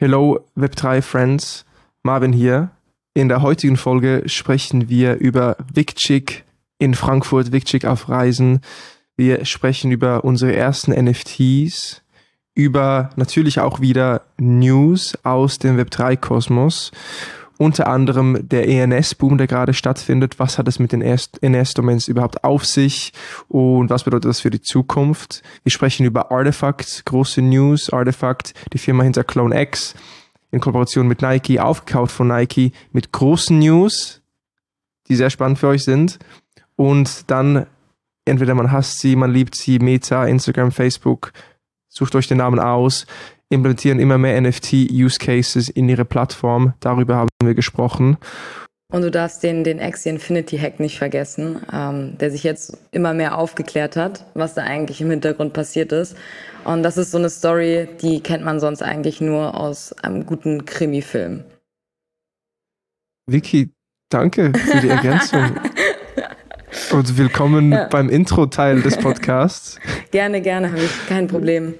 Hello Web3 Friends, Marvin hier. In der heutigen Folge sprechen wir über Wikchick in Frankfurt, Wikchick auf Reisen. Wir sprechen über unsere ersten NFTs, über natürlich auch wieder News aus dem Web3-Kosmos unter anderem der ENS-Boom, der gerade stattfindet. Was hat es mit den ENS-Domains überhaupt auf sich und was bedeutet das für die Zukunft? Wir sprechen über Artifact, große News. Artifact, die Firma hinter Clone X, in Kooperation mit Nike, aufgekauft von Nike, mit großen News, die sehr spannend für euch sind. Und dann entweder man hasst sie, man liebt sie, Meta, Instagram, Facebook, sucht euch den Namen aus implementieren immer mehr NFT-Use-Cases in ihre Plattform. Darüber haben wir gesprochen. Und du darfst den, den Axie Infinity Hack nicht vergessen, ähm, der sich jetzt immer mehr aufgeklärt hat, was da eigentlich im Hintergrund passiert ist. Und das ist so eine Story, die kennt man sonst eigentlich nur aus einem guten Krimi-Film. Vicky, danke für die Ergänzung. Und willkommen ja. beim Intro-Teil des Podcasts. Gerne, gerne, habe ich kein Problem.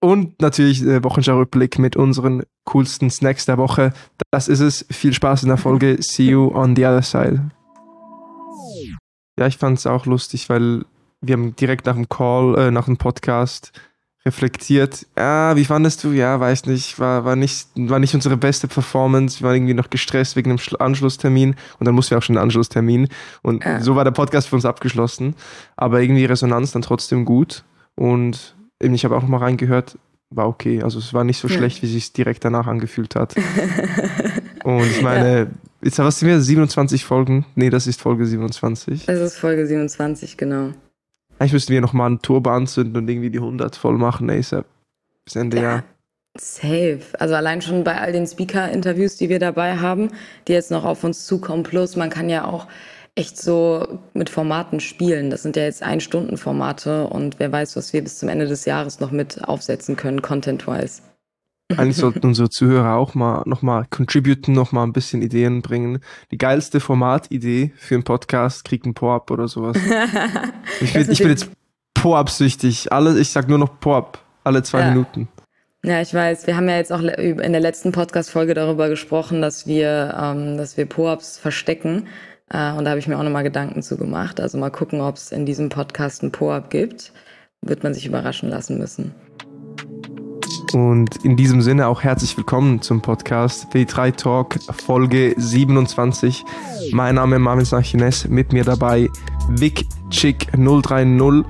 Und natürlich der Wochenschau-Rückblick mit unseren coolsten Snacks der Woche. Das ist es. Viel Spaß in der Folge. See you on the other side. Ja, ich fand es auch lustig, weil wir haben direkt nach dem Call, äh, nach dem Podcast reflektiert. Ja, wie fandest du? Ja, weiß nicht. War, war nicht, war nicht unsere beste Performance. Wir waren irgendwie noch gestresst wegen dem Anschlusstermin und dann mussten wir auch schon einen Anschlusstermin. Und ja. so war der Podcast für uns abgeschlossen. Aber irgendwie Resonanz dann trotzdem gut. Und ich habe auch noch mal reingehört, war okay. Also es war nicht so ja. schlecht, wie sich direkt danach angefühlt hat. Und ich meine, ja. jetzt was sind wir? 27 Folgen? Nee, das ist Folge 27. Das ist Folge 27, genau. Eigentlich müssten wir nochmal einen Turbo anzünden und irgendwie die 100 voll machen, ASAP. Bis Ende ja. Jahr. Safe. Also allein schon bei all den Speaker-Interviews, die wir dabei haben, die jetzt noch auf uns zukommen. Plus, man kann ja auch echt so mit Formaten spielen. Das sind ja jetzt Ein-Stunden-Formate und wer weiß, was wir bis zum Ende des Jahres noch mit aufsetzen können, content-wise. Eigentlich sollten unsere Zuhörer auch mal nochmal contributen, nochmal ein bisschen Ideen bringen. Die geilste Formatidee für einen Podcast kriegt ein Po-Up oder sowas. ich, bin, ich bin jetzt Po-Up-süchtig. Alle, ich sag nur noch Po-Up. Alle zwei ja. Minuten. Ja, ich weiß. Wir haben ja jetzt auch in der letzten Podcast-Folge darüber gesprochen, dass wir, ähm, dass wir Po-Ups verstecken. Äh, und da habe ich mir auch nochmal Gedanken zu gemacht. Also mal gucken, ob es in diesem Podcast ein Po-Up gibt. Wird man sich überraschen lassen müssen. Und in diesem Sinne auch herzlich willkommen zum Podcast W3 Talk Folge 27. Mein Name ist Marvin Sanchines, mit mir dabei Vic Chick 030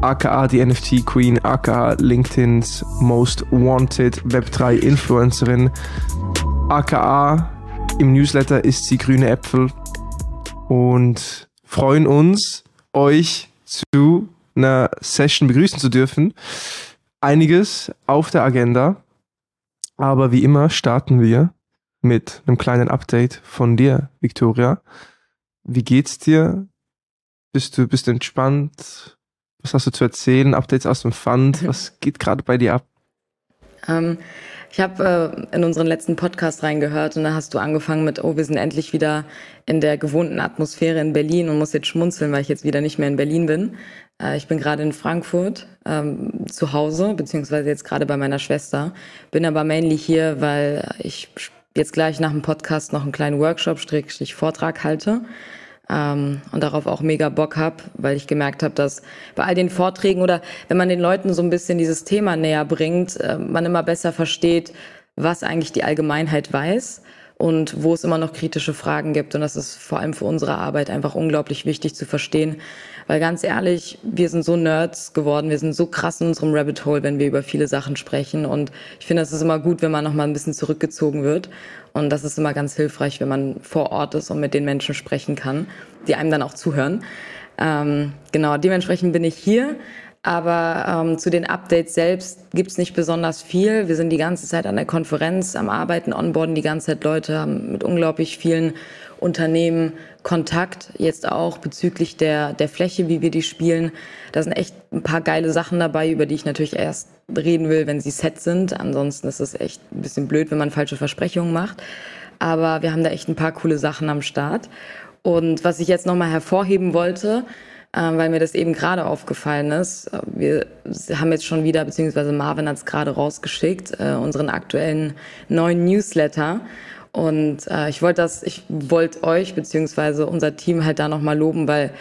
aka die NFT Queen, aka LinkedIn's Most Wanted Web3 Influencerin, aka im Newsletter ist sie grüne Äpfel und freuen uns, euch zu einer Session begrüßen zu dürfen. Einiges auf der Agenda, aber wie immer starten wir mit einem kleinen Update von dir, Victoria. Wie geht's dir? Bist du, bist du entspannt? Was hast du zu erzählen? Updates aus dem Fund? Was geht gerade bei dir ab? Ähm, ich habe äh, in unseren letzten Podcast reingehört und da hast du angefangen mit, oh, wir sind endlich wieder in der gewohnten Atmosphäre in Berlin und muss jetzt schmunzeln, weil ich jetzt wieder nicht mehr in Berlin bin. Äh, ich bin gerade in Frankfurt ähm, zu Hause, beziehungsweise jetzt gerade bei meiner Schwester. Bin aber mainly hier, weil ich jetzt gleich nach dem Podcast noch einen kleinen Workshop, Vortrag halte ähm, und darauf auch mega Bock hab, weil ich gemerkt habe, dass bei all den Vorträgen oder wenn man den Leuten so ein bisschen dieses Thema näher bringt, äh, man immer besser versteht, was eigentlich die Allgemeinheit weiß und wo es immer noch kritische Fragen gibt. Und das ist vor allem für unsere Arbeit einfach unglaublich wichtig zu verstehen. Weil ganz ehrlich, wir sind so Nerds geworden, wir sind so krass in unserem Rabbit Hole, wenn wir über viele Sachen sprechen. Und ich finde, es ist immer gut, wenn man noch mal ein bisschen zurückgezogen wird. Und das ist immer ganz hilfreich, wenn man vor Ort ist und mit den Menschen sprechen kann, die einem dann auch zuhören. Ähm, genau, dementsprechend bin ich hier. Aber ähm, zu den Updates selbst gibt's nicht besonders viel. Wir sind die ganze Zeit an der Konferenz, am Arbeiten, onboarden die ganze Zeit Leute, haben mit unglaublich vielen Unternehmen Kontakt, jetzt auch bezüglich der, der Fläche, wie wir die spielen. Da sind echt ein paar geile Sachen dabei, über die ich natürlich erst reden will, wenn sie set sind. Ansonsten ist es echt ein bisschen blöd, wenn man falsche Versprechungen macht. Aber wir haben da echt ein paar coole Sachen am Start. Und was ich jetzt nochmal hervorheben wollte, äh, weil mir das eben gerade aufgefallen ist. Wir haben jetzt schon wieder, beziehungsweise Marvin hat es gerade rausgeschickt, äh, unseren aktuellen neuen Newsletter. Und äh, ich wollte das, ich wollte euch beziehungsweise unser Team halt da nochmal loben, weil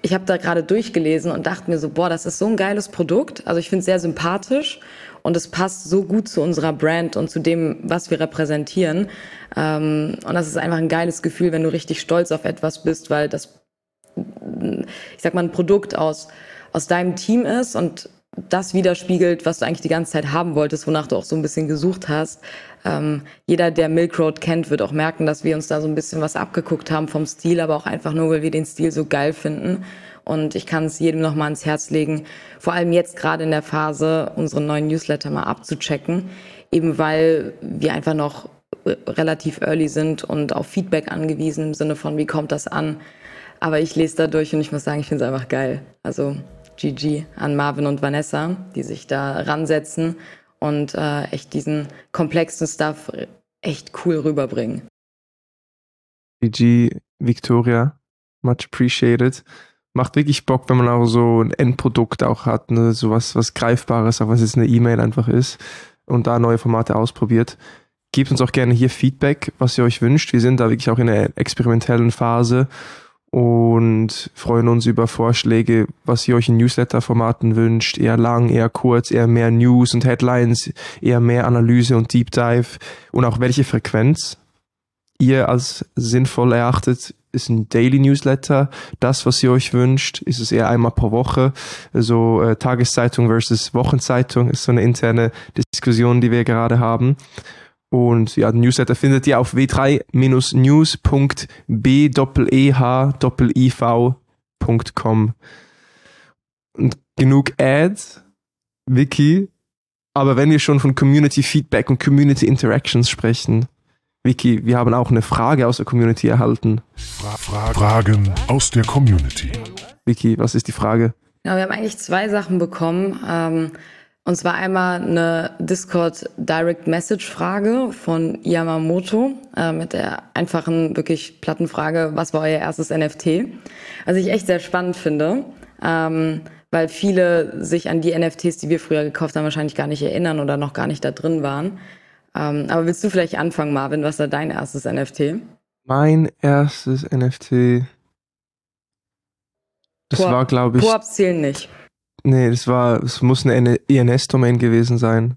ich habe da gerade durchgelesen und dachte mir so, boah, das ist so ein geiles Produkt. Also ich finde es sehr sympathisch und es passt so gut zu unserer Brand und zu dem, was wir repräsentieren. Ähm, und das ist einfach ein geiles Gefühl, wenn du richtig stolz auf etwas bist, weil das, ich sag mal, ein Produkt aus, aus deinem Team ist und das widerspiegelt, was du eigentlich die ganze Zeit haben wolltest, wonach du auch so ein bisschen gesucht hast. Ähm, jeder, der Milk Road kennt, wird auch merken, dass wir uns da so ein bisschen was abgeguckt haben vom Stil, aber auch einfach nur, weil wir den Stil so geil finden. Und ich kann es jedem noch mal ans Herz legen, vor allem jetzt gerade in der Phase, unseren neuen Newsletter mal abzuchecken, eben weil wir einfach noch relativ early sind und auf Feedback angewiesen im Sinne von, wie kommt das an? Aber ich lese da durch und ich muss sagen, ich finde es einfach geil. Also GG an Marvin und Vanessa, die sich da ransetzen und äh, echt diesen komplexen Stuff echt cool rüberbringen. GG, Victoria, much appreciated. Macht wirklich Bock, wenn man auch so ein Endprodukt auch hat, ne? so was, was Greifbares, auch es jetzt eine E-Mail einfach ist und da neue Formate ausprobiert. Gebt uns auch gerne hier Feedback, was ihr euch wünscht. Wir sind da wirklich auch in einer experimentellen Phase und freuen uns über Vorschläge, was ihr euch in Newsletter-Formaten wünscht. Eher lang, eher kurz, eher mehr News und Headlines, eher mehr Analyse und Deep Dive und auch welche Frequenz ihr als sinnvoll erachtet. Ist ein Daily Newsletter das, was ihr euch wünscht? Ist es eher einmal pro Woche? So äh, Tageszeitung versus Wochenzeitung ist so eine interne Diskussion, die wir gerade haben. Und ja, den Newsletter findet ihr auf w3-news.b-eh-iv.com. Und genug Ads, Vicky. Aber wenn wir schon von Community Feedback und Community Interactions sprechen, Vicky, wir haben auch eine Frage aus der Community erhalten. Fra Fra Fragen aus der Community. Vicky, was ist die Frage? Ja, wir haben eigentlich zwei Sachen bekommen. Ähm, und zwar einmal eine Discord Direct Message Frage von Yamamoto äh, mit der einfachen, wirklich platten Frage, was war euer erstes NFT? Was ich echt sehr spannend finde, ähm, weil viele sich an die NFTs, die wir früher gekauft haben, wahrscheinlich gar nicht erinnern oder noch gar nicht da drin waren. Ähm, aber willst du vielleicht anfangen, Marvin? Was war dein erstes NFT? Mein erstes NFT. Das Koop- war, glaube ich. Koops zählen nicht. Nee, das war, es muss eine INS-Domain gewesen sein.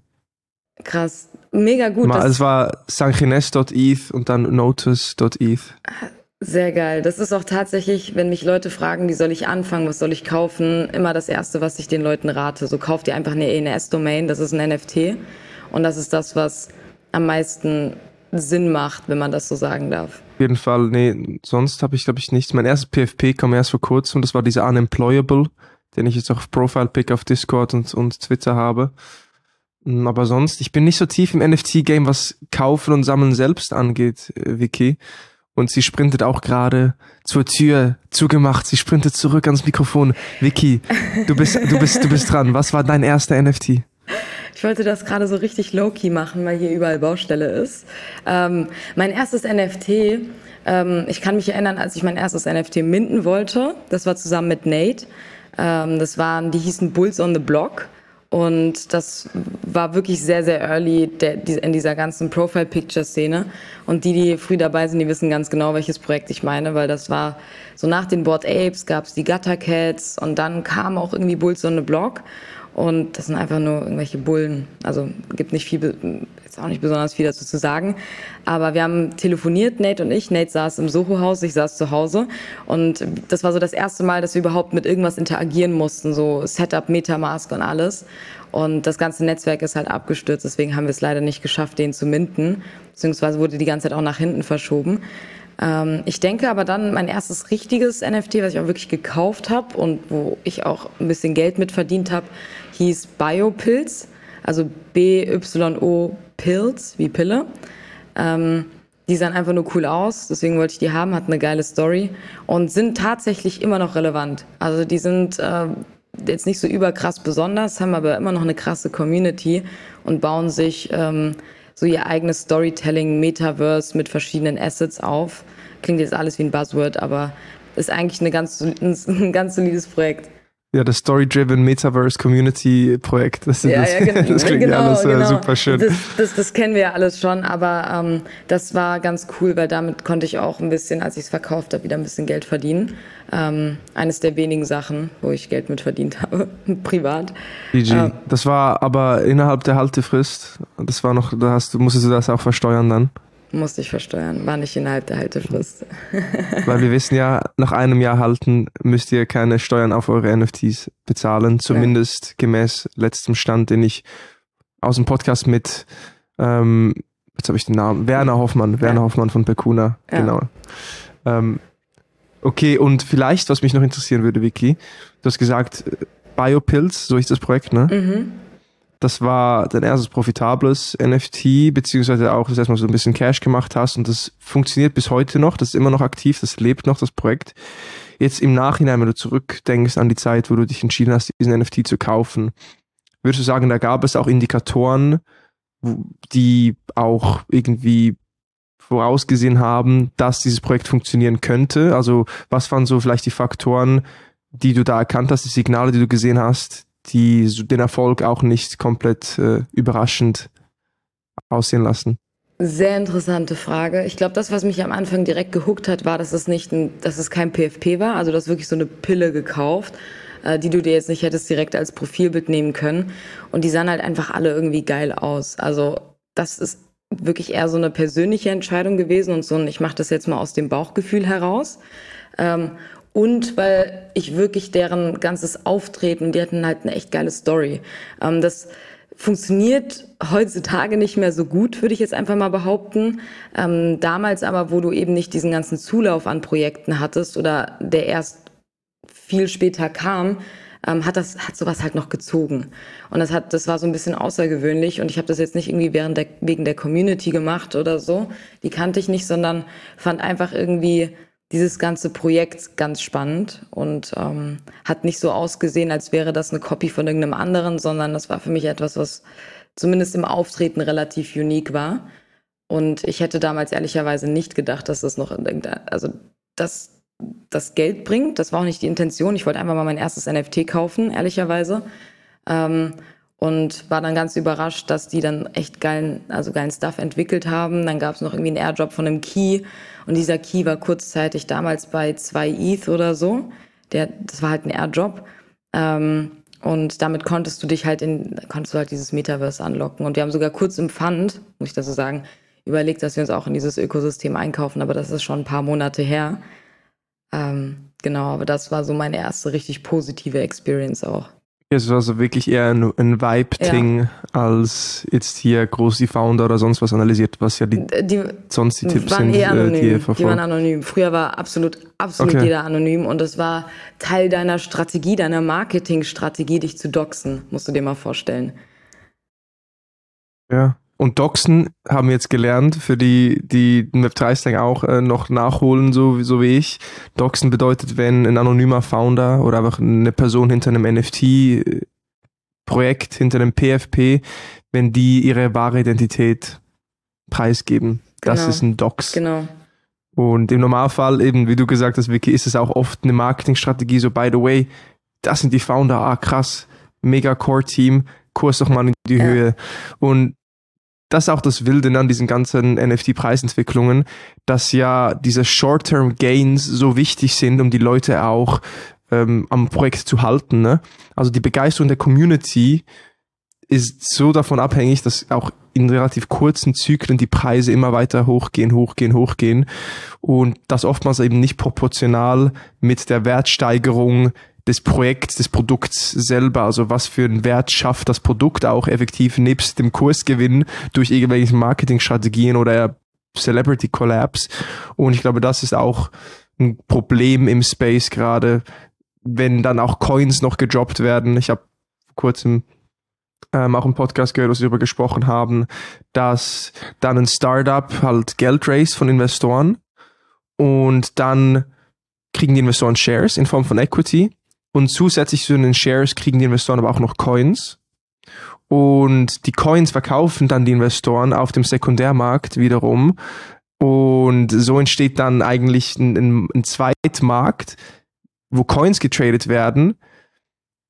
Krass. Mega gut. Ma- Das, es war sanchines.eth und dann notice.eth. sehr geil. Das ist auch tatsächlich, wenn mich Leute fragen, wie soll ich anfangen, was soll ich kaufen, immer das Erste, was ich den Leuten rate. So kauft ihr einfach eine INS-Domain, das ist ein NFT. Und das ist das, was am meisten Sinn macht, wenn man das so sagen darf. Auf jeden Fall, nee, sonst habe ich, glaube ich, nichts. Mein erstes PFP kam erst vor kurzem, das war dieser Unemployable, den ich jetzt auf Profile-Pick auf Discord und, und Twitter habe. Mm, Aber sonst, ich bin nicht so tief im NFT-Game, was Kaufen und Sammeln selbst angeht, äh, Vicky. Und sie sprintet auch gerade zur Tür, zugemacht, sie sprintet zurück ans Mikrofon. Vicky, du bist, du bist, du bist dran. Was war dein erster NFT? Ich wollte das gerade so richtig low-key machen, weil hier überall Baustelle ist. Ähm, mein erstes NFT, ähm, ich kann mich erinnern, als ich mein erstes NFT minden wollte, das war zusammen mit Nate. Ähm, das waren, die hießen Bulls on the Block. Und das war wirklich sehr, sehr early in dieser ganzen Profile-Picture-Szene. Und die, die früh dabei sind, die wissen ganz genau, welches Projekt ich meine, weil das war so nach den Bored Apes gab es die Gutter Cats und dann kam auch irgendwie Bulls on the Block. Und das sind einfach nur irgendwelche Bullen. Also gibt nicht viel, jetzt auch nicht besonders viel dazu zu sagen. Aber wir haben telefoniert, Nate und ich. Nate saß im Soho-Haus, ich saß zu Hause. Und das war so das erste Mal, dass wir überhaupt mit irgendwas interagieren mussten. So Setup, Metamask und alles. Und das ganze Netzwerk ist halt abgestürzt. Deswegen haben wir es leider nicht geschafft, den zu minden. Beziehungsweise wurde die ganze Zeit auch nach hinten verschoben. Ähm, ich denke aber dann, mein erstes richtiges NFT, was ich auch wirklich gekauft habe und wo ich auch ein bisschen Geld mit verdient habe, hieß Biopilz, also B-Y-O Pilz, wie Pille. Ähm, die sahen einfach nur cool aus, deswegen wollte ich die haben, hatten eine geile Story und sind tatsächlich immer noch relevant. Also die sind äh, jetzt nicht so überkrass besonders, haben aber immer noch eine krasse Community und bauen sich ähm, so ihr eigenes Storytelling, Metaverse mit verschiedenen Assets auf. Klingt jetzt alles wie ein Buzzword, aber ist eigentlich eine ganz, ein ganz solides Projekt. Ja, das Story-Driven Metaverse Community Projekt. Das, ja, das, ja, genau, das klingt genau, ja alles genau. super schön. Das, das, das, kennen wir ja alles schon, aber ähm, das war ganz cool, weil damit konnte ich auch ein bisschen, als ich es verkauft habe, wieder ein bisschen Geld verdienen. Ähm, eines der wenigen Sachen, wo ich Geld mit verdient habe, privat. GG. Ähm, das war aber innerhalb der Haltefrist. Das war noch, da hast, musstest du das auch versteuern dann? Musste ich versteuern, war nicht innerhalb der Haltefrist. Weil wir wissen ja, nach einem Jahr halten müsst ihr keine Steuern auf eure NFTs bezahlen, zumindest ja. gemäß letztem Stand, den ich aus dem Podcast mit, ähm, jetzt habe ich den Namen, Werner Hoffmann, ja. Werner Hoffmann von Pekuna, ja. genau. Ähm, okay, und vielleicht, was mich noch interessieren würde, Vicky, du hast gesagt, Biopills, so ist das Projekt, ne? Mhm. Das war dein erstes profitables NFT, beziehungsweise auch das erstmal so ein bisschen Cash gemacht hast und das funktioniert bis heute noch, das ist immer noch aktiv, das lebt noch, das Projekt. Jetzt im Nachhinein, wenn du zurückdenkst an die Zeit, wo du dich entschieden hast, diesen NFT zu kaufen, würdest du sagen, da gab es auch Indikatoren, die auch irgendwie vorausgesehen haben, dass dieses Projekt funktionieren könnte? Also was waren so vielleicht die Faktoren, die du da erkannt hast, die Signale, die du gesehen hast, die den Erfolg auch nicht komplett äh, überraschend aussehen lassen? Sehr interessante Frage. Ich glaube, das, was mich am Anfang direkt gehuckt hat, war, dass es nicht ein, dass es kein PFP war. Also du hast wirklich so eine Pille gekauft, äh, die du dir jetzt nicht hättest direkt als Profilbild nehmen können. Und die sahen halt einfach alle irgendwie geil aus. Also das ist wirklich eher so eine persönliche Entscheidung gewesen und so ein, ich mache das jetzt mal aus dem Bauchgefühl heraus. Ähm, und weil ich wirklich deren ganzes Auftreten, die hatten halt eine echt geile Story. Ähm, das funktioniert heutzutage nicht mehr so gut, würde ich jetzt einfach mal behaupten. Ähm, damals aber, wo du eben nicht diesen ganzen Zulauf an Projekten hattest oder der erst viel später kam, ähm, hat das hat sowas halt noch gezogen und das hat das war so ein bisschen außergewöhnlich und ich habe das jetzt nicht irgendwie während der wegen der Community gemacht oder so die kannte ich nicht sondern fand einfach irgendwie dieses ganze Projekt ganz spannend und ähm, hat nicht so ausgesehen, als wäre das eine Copy von irgendeinem anderen, sondern das war für mich etwas, was zumindest im Auftreten relativ unique war. Und ich hätte damals ehrlicherweise nicht gedacht, dass das noch in irgendeiner, also das, das Geld bringt. Das war auch nicht die Intention. Ich wollte einfach mal mein erstes NFT kaufen, ehrlicherweise. Ähm, und war dann ganz überrascht, dass die dann echt geilen, also geilen Stuff entwickelt haben. Dann gab es noch irgendwie einen Airdrop von einem Key und dieser Key war kurzzeitig damals bei zwei ETH oder so. Der, das war halt ein Airdrop. Ähm, und damit konntest du dich halt in, konntest du halt dieses Metaverse anlocken. Und wir haben sogar kurz im Fund, muss ich das so sagen, überlegt, dass wir uns auch in dieses Ökosystem einkaufen, aber das ist schon ein paar Monate her. Ähm, genau, aber das war so meine erste richtig positive Experience auch. Es war so wirklich eher ein, ein Vibe-Ting, ja. als jetzt hier groß die Founder oder sonst was analysiert, was ja die, die sonst die Tipps waren sind, eher anonym. Äh, die, die waren anonym. Früher war absolut, absolut okay. jeder anonym und es war Teil deiner Strategie, deiner Marketingstrategie, dich zu doxen, musst du dir mal vorstellen. Ja, und Doxen haben wir jetzt gelernt, für die, die den Web3-Slang auch äh, noch nachholen, so, so wie ich. Doxen bedeutet, wenn ein anonymer Founder oder einfach eine Person hinter einem NFT-Projekt, hinter einem PFP, wenn die ihre wahre Identität preisgeben. Genau. Das ist ein Dox. Genau. Und im Normalfall, eben, wie du gesagt hast, Vicky, ist es auch oft eine Marketingstrategie, so by the way, das sind die Founder, ah krass, mega Core-Team, Kurs doch mal in die ja. Höhe. Und das ist auch das Wilde an diesen ganzen NFT-Preisentwicklungen, dass ja diese Short-Term-Gains so wichtig sind, um die Leute auch ähm, am Projekt zu halten. Ne? Also die Begeisterung der Community ist so davon abhängig, dass auch in relativ kurzen Zyklen die Preise immer weiter hochgehen, hochgehen, hochgehen und das oftmals eben nicht proportional mit der Wertsteigerung des Projekts, des Produkts selber, also was für einen Wert schafft das Produkt auch effektiv nebst dem Kursgewinn durch irgendwelche Marketingstrategien oder Celebrity Collabs. Und ich glaube, das ist auch ein Problem im Space gerade, wenn dann auch Coins noch gedroppt werden. Ich habe vor kurzem ähm, auch im Podcast gehört, wo sie darüber gesprochen haben, dass dann ein Startup halt Geld raise von Investoren und dann kriegen die Investoren Shares in Form von Equity und zusätzlich zu den Shares kriegen die Investoren aber auch noch Coins. Und die Coins verkaufen dann die Investoren auf dem Sekundärmarkt wiederum Und so entsteht dann eigentlich ein, ein, ein Zweitmarkt, wo Coins getradet werden,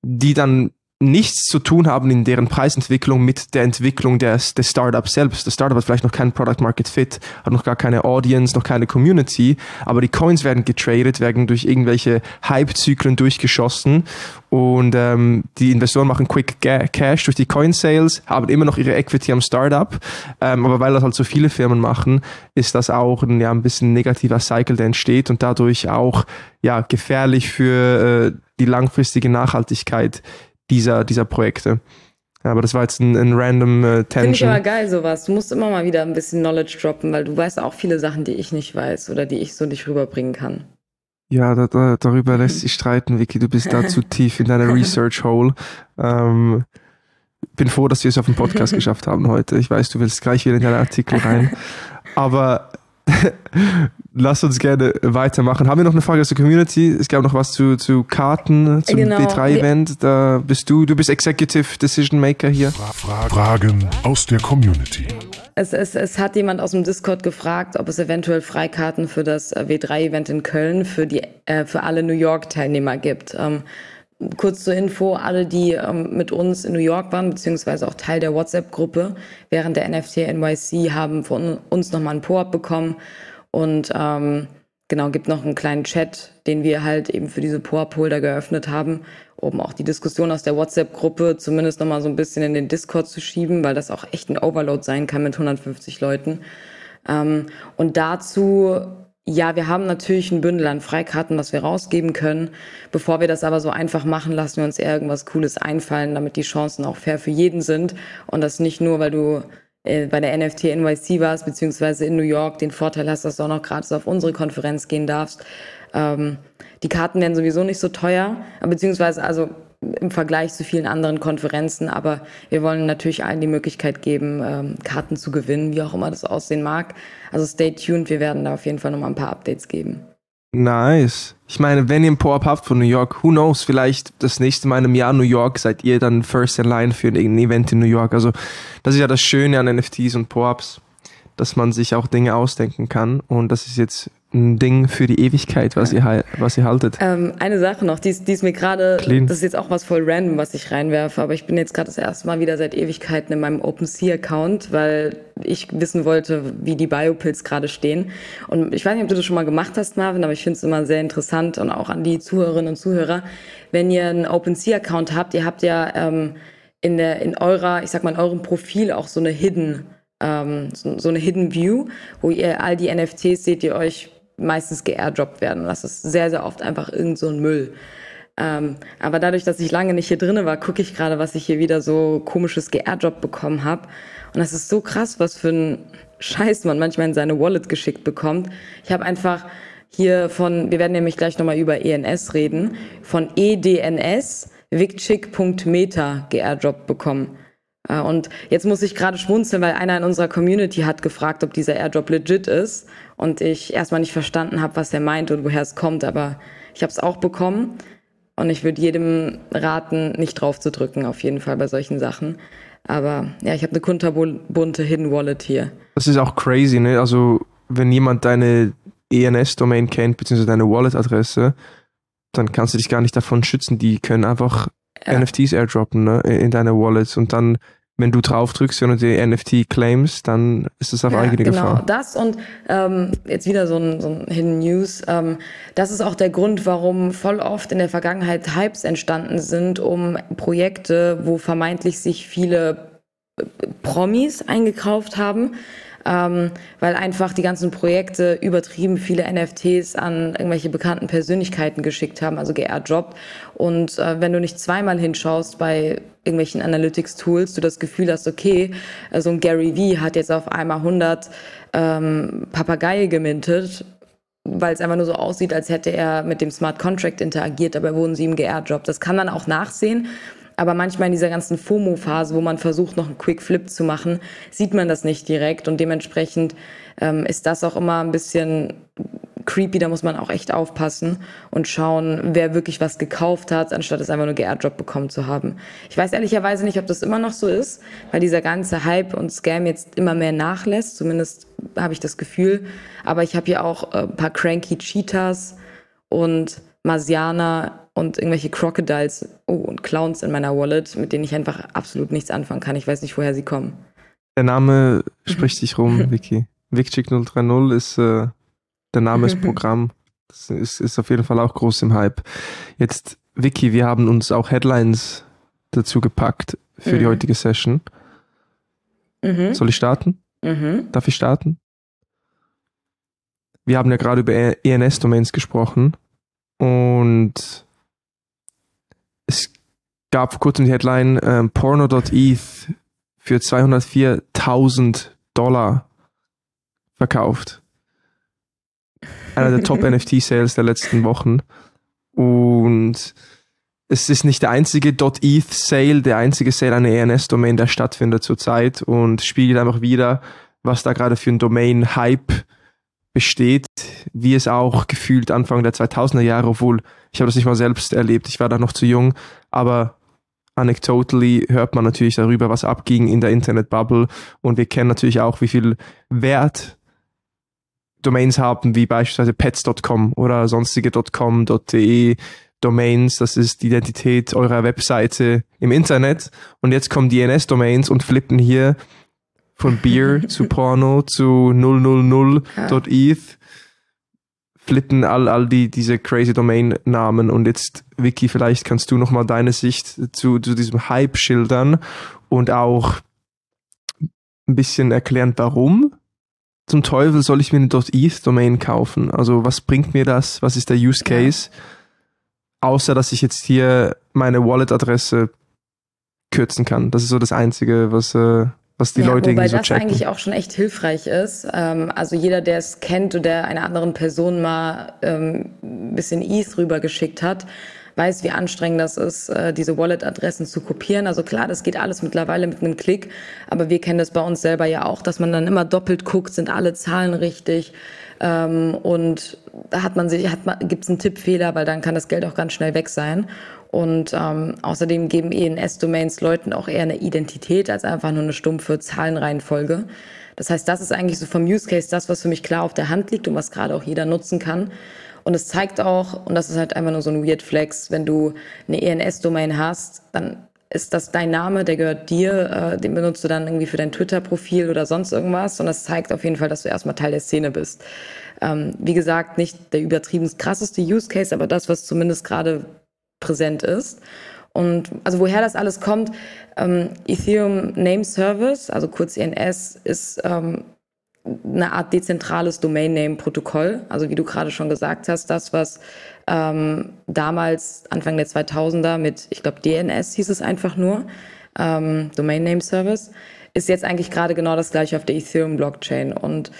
die dann nichts zu tun haben in deren Preisentwicklung mit der Entwicklung des, des Startups selbst. Das Startup hat vielleicht noch keinen Product Market Fit, hat noch gar keine Audience, noch keine Community, aber die Coins werden getradet, werden durch irgendwelche Hype-Zyklen durchgeschossen und ähm, die Investoren machen Quick Cash durch die Coin-Sales, haben immer noch ihre Equity am Startup, ähm, aber weil das halt so viele Firmen machen, ist das auch ein, ja, ein bisschen negativer Cycle, der entsteht und dadurch auch ja gefährlich für äh, die langfristige Nachhaltigkeit dieser, dieser Projekte. Aber das war jetzt ein, ein random äh, Tension. Finde ich aber geil, sowas. Du musst immer mal wieder ein bisschen Knowledge droppen, weil du weißt auch viele Sachen, die ich nicht weiß oder die ich so nicht rüberbringen kann. Ja, da, da, darüber lässt sich streiten, Vicky. Du bist da zu tief in deiner Research Hole. Ähm, bin froh, dass wir es auf dem Podcast geschafft haben heute. Ich weiß, du willst gleich wieder in deinen Artikel rein. Aber Lass uns gerne weitermachen. Haben wir noch eine Frage aus der Community? Es gab noch was zu, zu Karten zum genau. B3-Event. Da bist du, du bist Executive Decision Maker hier. Fragen aus der Community. Es, es, es hat jemand aus dem Discord gefragt, ob es eventuell Freikarten für das äh, W3-Event in Köln für, die, äh, für alle New York-Teilnehmer gibt. Ähm, Kurz zur Info, alle, die ähm, mit uns in New York waren, beziehungsweise auch Teil der WhatsApp-Gruppe während der NFT NYC, haben von uns nochmal ein Po-Up bekommen. Und ähm, genau, gibt noch einen kleinen Chat, den wir halt eben für diese Po-Up-Holder geöffnet haben, um auch die Diskussion aus der WhatsApp-Gruppe zumindest nochmal so ein bisschen in den Discord zu schieben, weil das auch echt ein Overload sein kann mit 150 Leuten. Ähm, und dazu ja, wir haben natürlich ein Bündel an Freikarten, was wir rausgeben können. Bevor wir das aber so einfach machen, lassen wir uns eher irgendwas Cooles einfallen, damit die Chancen auch fair für jeden sind. Und das nicht nur, weil du äh, bei der NFT NYC warst, beziehungsweise in New York den Vorteil hast, dass du auch noch gratis auf unsere Konferenz gehen darfst. Ähm, die Karten werden sowieso nicht so teuer, beziehungsweise also im Vergleich zu vielen anderen Konferenzen. Aber wir wollen natürlich allen die Möglichkeit geben, ähm, Karten zu gewinnen, wie auch immer das aussehen mag. Also stay tuned, wir werden da auf jeden Fall nochmal ein paar Updates geben. Nice. Ich meine, wenn ihr ein Po-Up habt von New York, who knows, vielleicht das nächste Mal im Jahr New York seid ihr dann first in line für ein Event in New York. Also das ist ja das Schöne an NFTs und Po-Ups, dass man sich auch Dinge ausdenken kann. Und das ist jetzt ein Ding für die Ewigkeit, was ihr, was ihr haltet. Ähm, eine Sache noch, die, die ist mir gerade, das ist jetzt auch was voll random, was ich reinwerfe, aber ich bin jetzt gerade das erste Mal wieder seit Ewigkeiten in meinem OpenSea-Account, weil ich wissen wollte, wie die Biopills gerade stehen. Und ich weiß nicht, ob du das schon mal gemacht hast, Marvin, aber ich finde es immer sehr interessant und auch an die Zuhörerinnen und Zuhörer, wenn ihr einen OpenSea-Account habt, ihr habt ja ähm, in, der, in eurer, ich sag mal, in eurem Profil auch so eine Hidden ähm, so, so eine Hidden View, wo ihr all die NFTs seht, die euch meistens geairdroppt werden. Das ist sehr, sehr oft einfach irgend so ein Müll. Ähm, aber dadurch, dass ich lange nicht hier drinne war, gucke ich gerade, was ich hier wieder so komisches geairdroppt bekommen habe. Und das ist so krass, was für ein Scheiß man manchmal in seine Wallet geschickt bekommt. Ich habe einfach hier von, wir werden nämlich gleich nochmal über ENS reden, von EDNS wigchick.meta geairdroppt bekommen. Äh, und jetzt muss ich gerade schmunzeln, weil einer in unserer Community hat gefragt, ob dieser Airdrop legit ist. Und ich erstmal nicht verstanden habe, was er meint und woher es kommt. Aber ich habe es auch bekommen. Und ich würde jedem raten, nicht drauf zu drücken, auf jeden Fall bei solchen Sachen. Aber ja, ich habe eine kunterbunte Hidden Wallet hier. Das ist auch crazy, ne? Also, wenn jemand deine ENS-Domain kennt, beziehungsweise deine Wallet-Adresse, dann kannst du dich gar nicht davon schützen. Die können einfach ja. NFTs airdroppen ne, in deine Wallets und dann wenn du drauf drückst und die NFT claims, dann ist es auf ja, eigene genau, Gefahr. Genau, das und ähm, jetzt wieder so ein, so ein Hidden News. Ähm, das ist auch der Grund, warum voll oft in der Vergangenheit Hypes entstanden sind um Projekte, wo vermeintlich sich viele Promis eingekauft haben ähm, weil einfach die ganzen Projekte übertrieben viele NFTs an irgendwelche bekannten Persönlichkeiten geschickt haben, also geairdroppt. Und äh, wenn du nicht zweimal hinschaust bei irgendwelchen Analytics-Tools, du das Gefühl hast, okay, äh, so ein Gary Vee hat jetzt auf einmal 100 ähm, Papageie gemintet, weil es einfach nur so aussieht, als hätte er mit dem Smart Contract interagiert, dabei wurden sie ihm geairdroppt. Das kann man auch nachsehen. Aber manchmal in dieser ganzen FOMO-Phase, wo man versucht, noch einen Quick Flip zu machen, sieht man das nicht direkt. Und dementsprechend ähm, ist das auch immer ein bisschen creepy, da muss man auch echt aufpassen und schauen, wer wirklich was gekauft hat, anstatt es einfach nur geairdrop bekommen zu haben. Ich weiß ehrlicherweise nicht, ob das immer noch so ist, weil dieser ganze Hype und Scam jetzt immer mehr nachlässt, zumindest habe ich das Gefühl. Aber ich habe hier auch äh, ein paar cranky Cheetahs und Marsianer und irgendwelche Crocodiles oh, und Clowns in meiner Wallet, mit denen ich einfach absolut nichts anfangen kann. Ich weiß nicht, woher sie kommen. Der Name spricht sich rum, Vicky. Vicchick 030 ist äh, der Name ist Programm. Das ist, ist auf jeden Fall auch groß im Hype. Jetzt, Vicky, wir haben uns auch Headlines dazu gepackt für mhm. die heutige Session. Mhm. Soll ich starten? Mhm. Darf ich starten? Wir haben ja gerade über ENS-Domains gesprochen und es gab vor kurzem die Headline ähm, porno.eth für 204.000 Dollar verkauft. Einer der Top NFT-Sales der letzten Wochen. Und es ist nicht der einzige .eth-Sale, der einzige Sale einer ENS-Domain, der stattfindet zurzeit und spiegelt einfach wieder, was da gerade für ein Domain-Hype besteht, wie es auch gefühlt Anfang der 2000er Jahre, obwohl ich habe das nicht mal selbst erlebt, ich war da noch zu jung, aber anecdotally hört man natürlich darüber, was abging in der Internet-Bubble und wir kennen natürlich auch, wie viel Wert Domains haben, wie beispielsweise pets.com oder sonstige.com.de Domains, das ist die Identität eurer Webseite im Internet und jetzt kommen DNS-Domains und flippen hier von Beer zu Porno zu 000.eth flippen all, all die, diese crazy Domain-Namen und jetzt, Vicky, vielleicht kannst du nochmal deine Sicht zu, zu diesem Hype schildern und auch ein bisschen erklären, warum zum Teufel soll ich mir eine .eth-Domain kaufen? Also was bringt mir das? Was ist der Use Case? Außer, dass ich jetzt hier meine Wallet-Adresse kürzen kann. Das ist so das Einzige, was, äh, was die ja, Leute irgendwie so das checken. eigentlich auch schon echt hilfreich ist. Ähm, also jeder, der es kennt oder der einer anderen Person mal ähm, ein bisschen ETH rübergeschickt hat, weiß, wie anstrengend das ist, äh, diese Wallet-Adressen zu kopieren. Also klar, das geht alles mittlerweile mit einem Klick, aber wir kennen das bei uns selber ja auch, dass man dann immer doppelt guckt, sind alle Zahlen richtig. Ähm, und da hat man sich, hat man, gibt es einen Tippfehler, weil dann kann das Geld auch ganz schnell weg sein. Und ähm, außerdem geben ENS-Domains Leuten auch eher eine Identität als einfach nur eine stumpfe Zahlenreihenfolge. Das heißt, das ist eigentlich so vom Use Case das, was für mich klar auf der Hand liegt und was gerade auch jeder nutzen kann. Und es zeigt auch, und das ist halt einfach nur so ein Weird Flex, wenn du eine ENS-Domain hast, dann ist das dein Name, der gehört dir, äh, den benutzt du dann irgendwie für dein Twitter-Profil oder sonst irgendwas. Und das zeigt auf jeden Fall, dass du erstmal Teil der Szene bist. Ähm, wie gesagt, nicht der übertrieben krasseste Use Case, aber das, was zumindest gerade präsent ist. Und also woher das alles kommt, ähm, Ethereum Name Service, also kurz ENS, ist ähm, eine Art dezentrales Domain-Name-Protokoll. Also wie du gerade schon gesagt hast, das, was ähm, damals Anfang der 2000er mit, ich glaube, DNS hieß es einfach nur, ähm, Domain-Name-Service, ist jetzt eigentlich gerade genau das gleiche auf der Ethereum-Blockchain. Und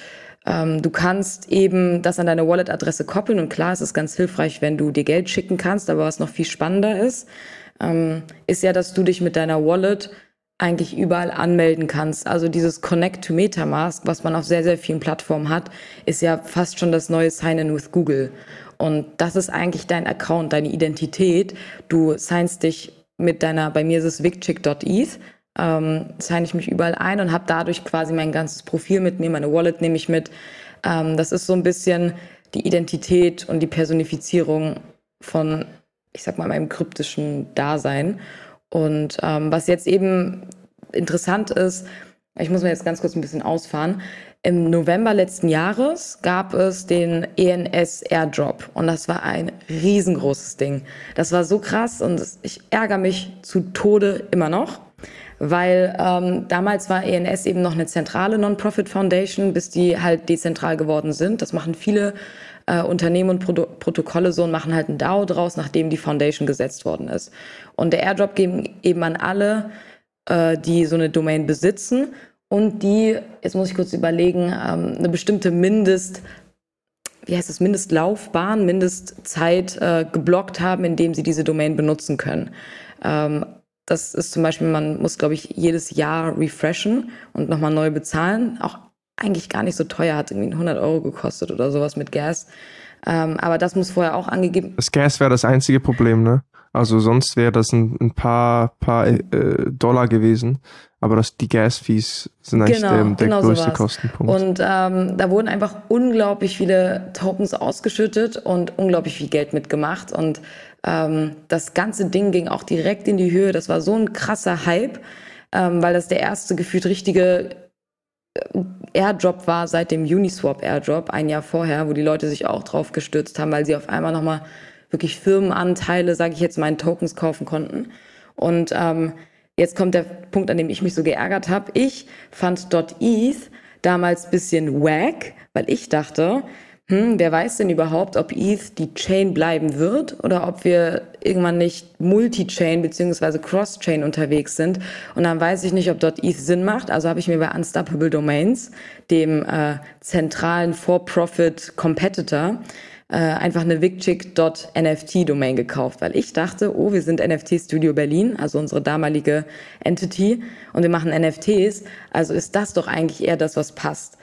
ähm, du kannst eben das an deine Wallet-Adresse koppeln und klar, es ist ganz hilfreich, wenn du dir Geld schicken kannst, aber was noch viel spannender ist, ähm, ist ja, dass du dich mit deiner Wallet eigentlich überall anmelden kannst. Also dieses Connect to Metamask, was man auf sehr, sehr vielen Plattformen hat, ist ja fast schon das neue Sign-in with Google. Und das ist eigentlich dein Account, deine Identität. Du signst dich mit deiner, bei mir ist es vicchick.eth, ähm, sign ich mich überall ein und habe dadurch quasi mein ganzes Profil mit mir, meine Wallet nehme ich mit. Ähm, das ist so ein bisschen die Identität und die Personifizierung von, ich sag mal, meinem kryptischen Dasein. Und ähm, was jetzt eben interessant ist, ich muss mir jetzt ganz kurz ein bisschen ausfahren. Im November letzten Jahres gab es den ENS Airdrop und das war ein riesengroßes Ding. Das war so krass und ich ärgere mich zu Tode immer noch, weil ähm, damals war ENS eben noch eine zentrale Non-Profit Foundation, bis die halt dezentral geworden sind. Das machen viele äh, Unternehmen und Proto Protokolle so und machen halt ein DAO draus, nachdem die Foundation gesetzt worden ist. Und der Airdrop geben eben an alle, äh, die so eine Domain besitzen und die, jetzt muss ich kurz überlegen, ähm, eine bestimmte Mindest, wie heißt das, Mindestlaufbahn, Mindestzeit äh, geblockt haben, indem sie diese Domain benutzen können. Ähm, das ist zum Beispiel, man muss, glaube ich, jedes Jahr refreshen und nochmal neu bezahlen. Auch eigentlich gar nicht so teuer, hat irgendwie 100 Euro gekostet oder sowas mit Gas. Ähm, aber das muss vorher auch angegeben. Das Gas wäre das einzige Problem, ne? Also sonst wäre das ein, ein, paar, paar äh, Dollar gewesen. Aber das, die Gas-Fees sind eigentlich genau, der, der genau größte sowas. Kostenpunkt. Und ähm, da wurden einfach unglaublich viele Tokens ausgeschüttet und unglaublich viel Geld mitgemacht. Und ähm, das ganze Ding ging auch direkt in die Höhe. Das war so ein krasser Hype, ähm, weil das der erste gefühlt richtige äh, Airdrop war seit dem Uniswap Airdrop ein Jahr vorher, wo die Leute sich auch drauf gestürzt haben, weil sie auf einmal nochmal wirklich Firmenanteile, sage ich jetzt in Tokens kaufen konnten. Und ähm, jetzt kommt der Punkt, an dem ich mich so geärgert habe. Ich fand .eth damals bisschen wack, weil ich dachte, hm, wer weiß denn überhaupt, ob ETH die Chain bleiben wird oder ob wir irgendwann nicht Multi-Chain beziehungsweise Cross-Chain unterwegs sind. Und dann weiß ich nicht, ob dort ETH Sinn macht. Also habe ich mir bei Unstoppable Domains, dem äh, zentralen For-Profit-Competitor, äh, einfach eine wigchick.nft-Domain gekauft, weil ich dachte, oh, wir sind NFT Studio Berlin, also unsere damalige Entity, und wir machen NFTs, also ist das doch eigentlich eher das, was passt.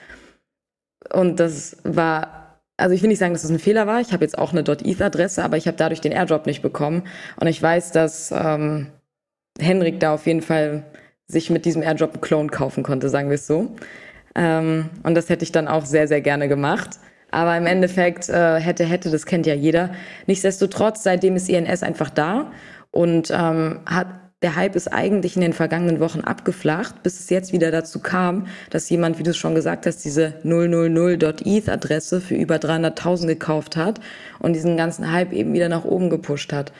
Und das war, also ich will nicht sagen, dass es das ein Fehler war. Ich habe jetzt auch eine .eth-Adresse, aber ich habe dadurch den Airdrop nicht bekommen. Und ich weiß, dass ähm, Henrik da auf jeden Fall sich mit diesem Airdrop einen Clone kaufen konnte, sagen wir es so. Ähm, und das hätte ich dann auch sehr, sehr gerne gemacht. Aber im Endeffekt äh, hätte, hätte, das kennt ja jeder. Nichtsdestotrotz, seitdem ist INS einfach da und ähm, hat der Hype ist eigentlich in den vergangenen Wochen abgeflacht, bis es jetzt wieder dazu kam, dass jemand, wie du es schon gesagt hast, diese 000.eth-Adresse für über 300.000 gekauft hat und diesen ganzen Hype eben wieder nach oben gepusht hat.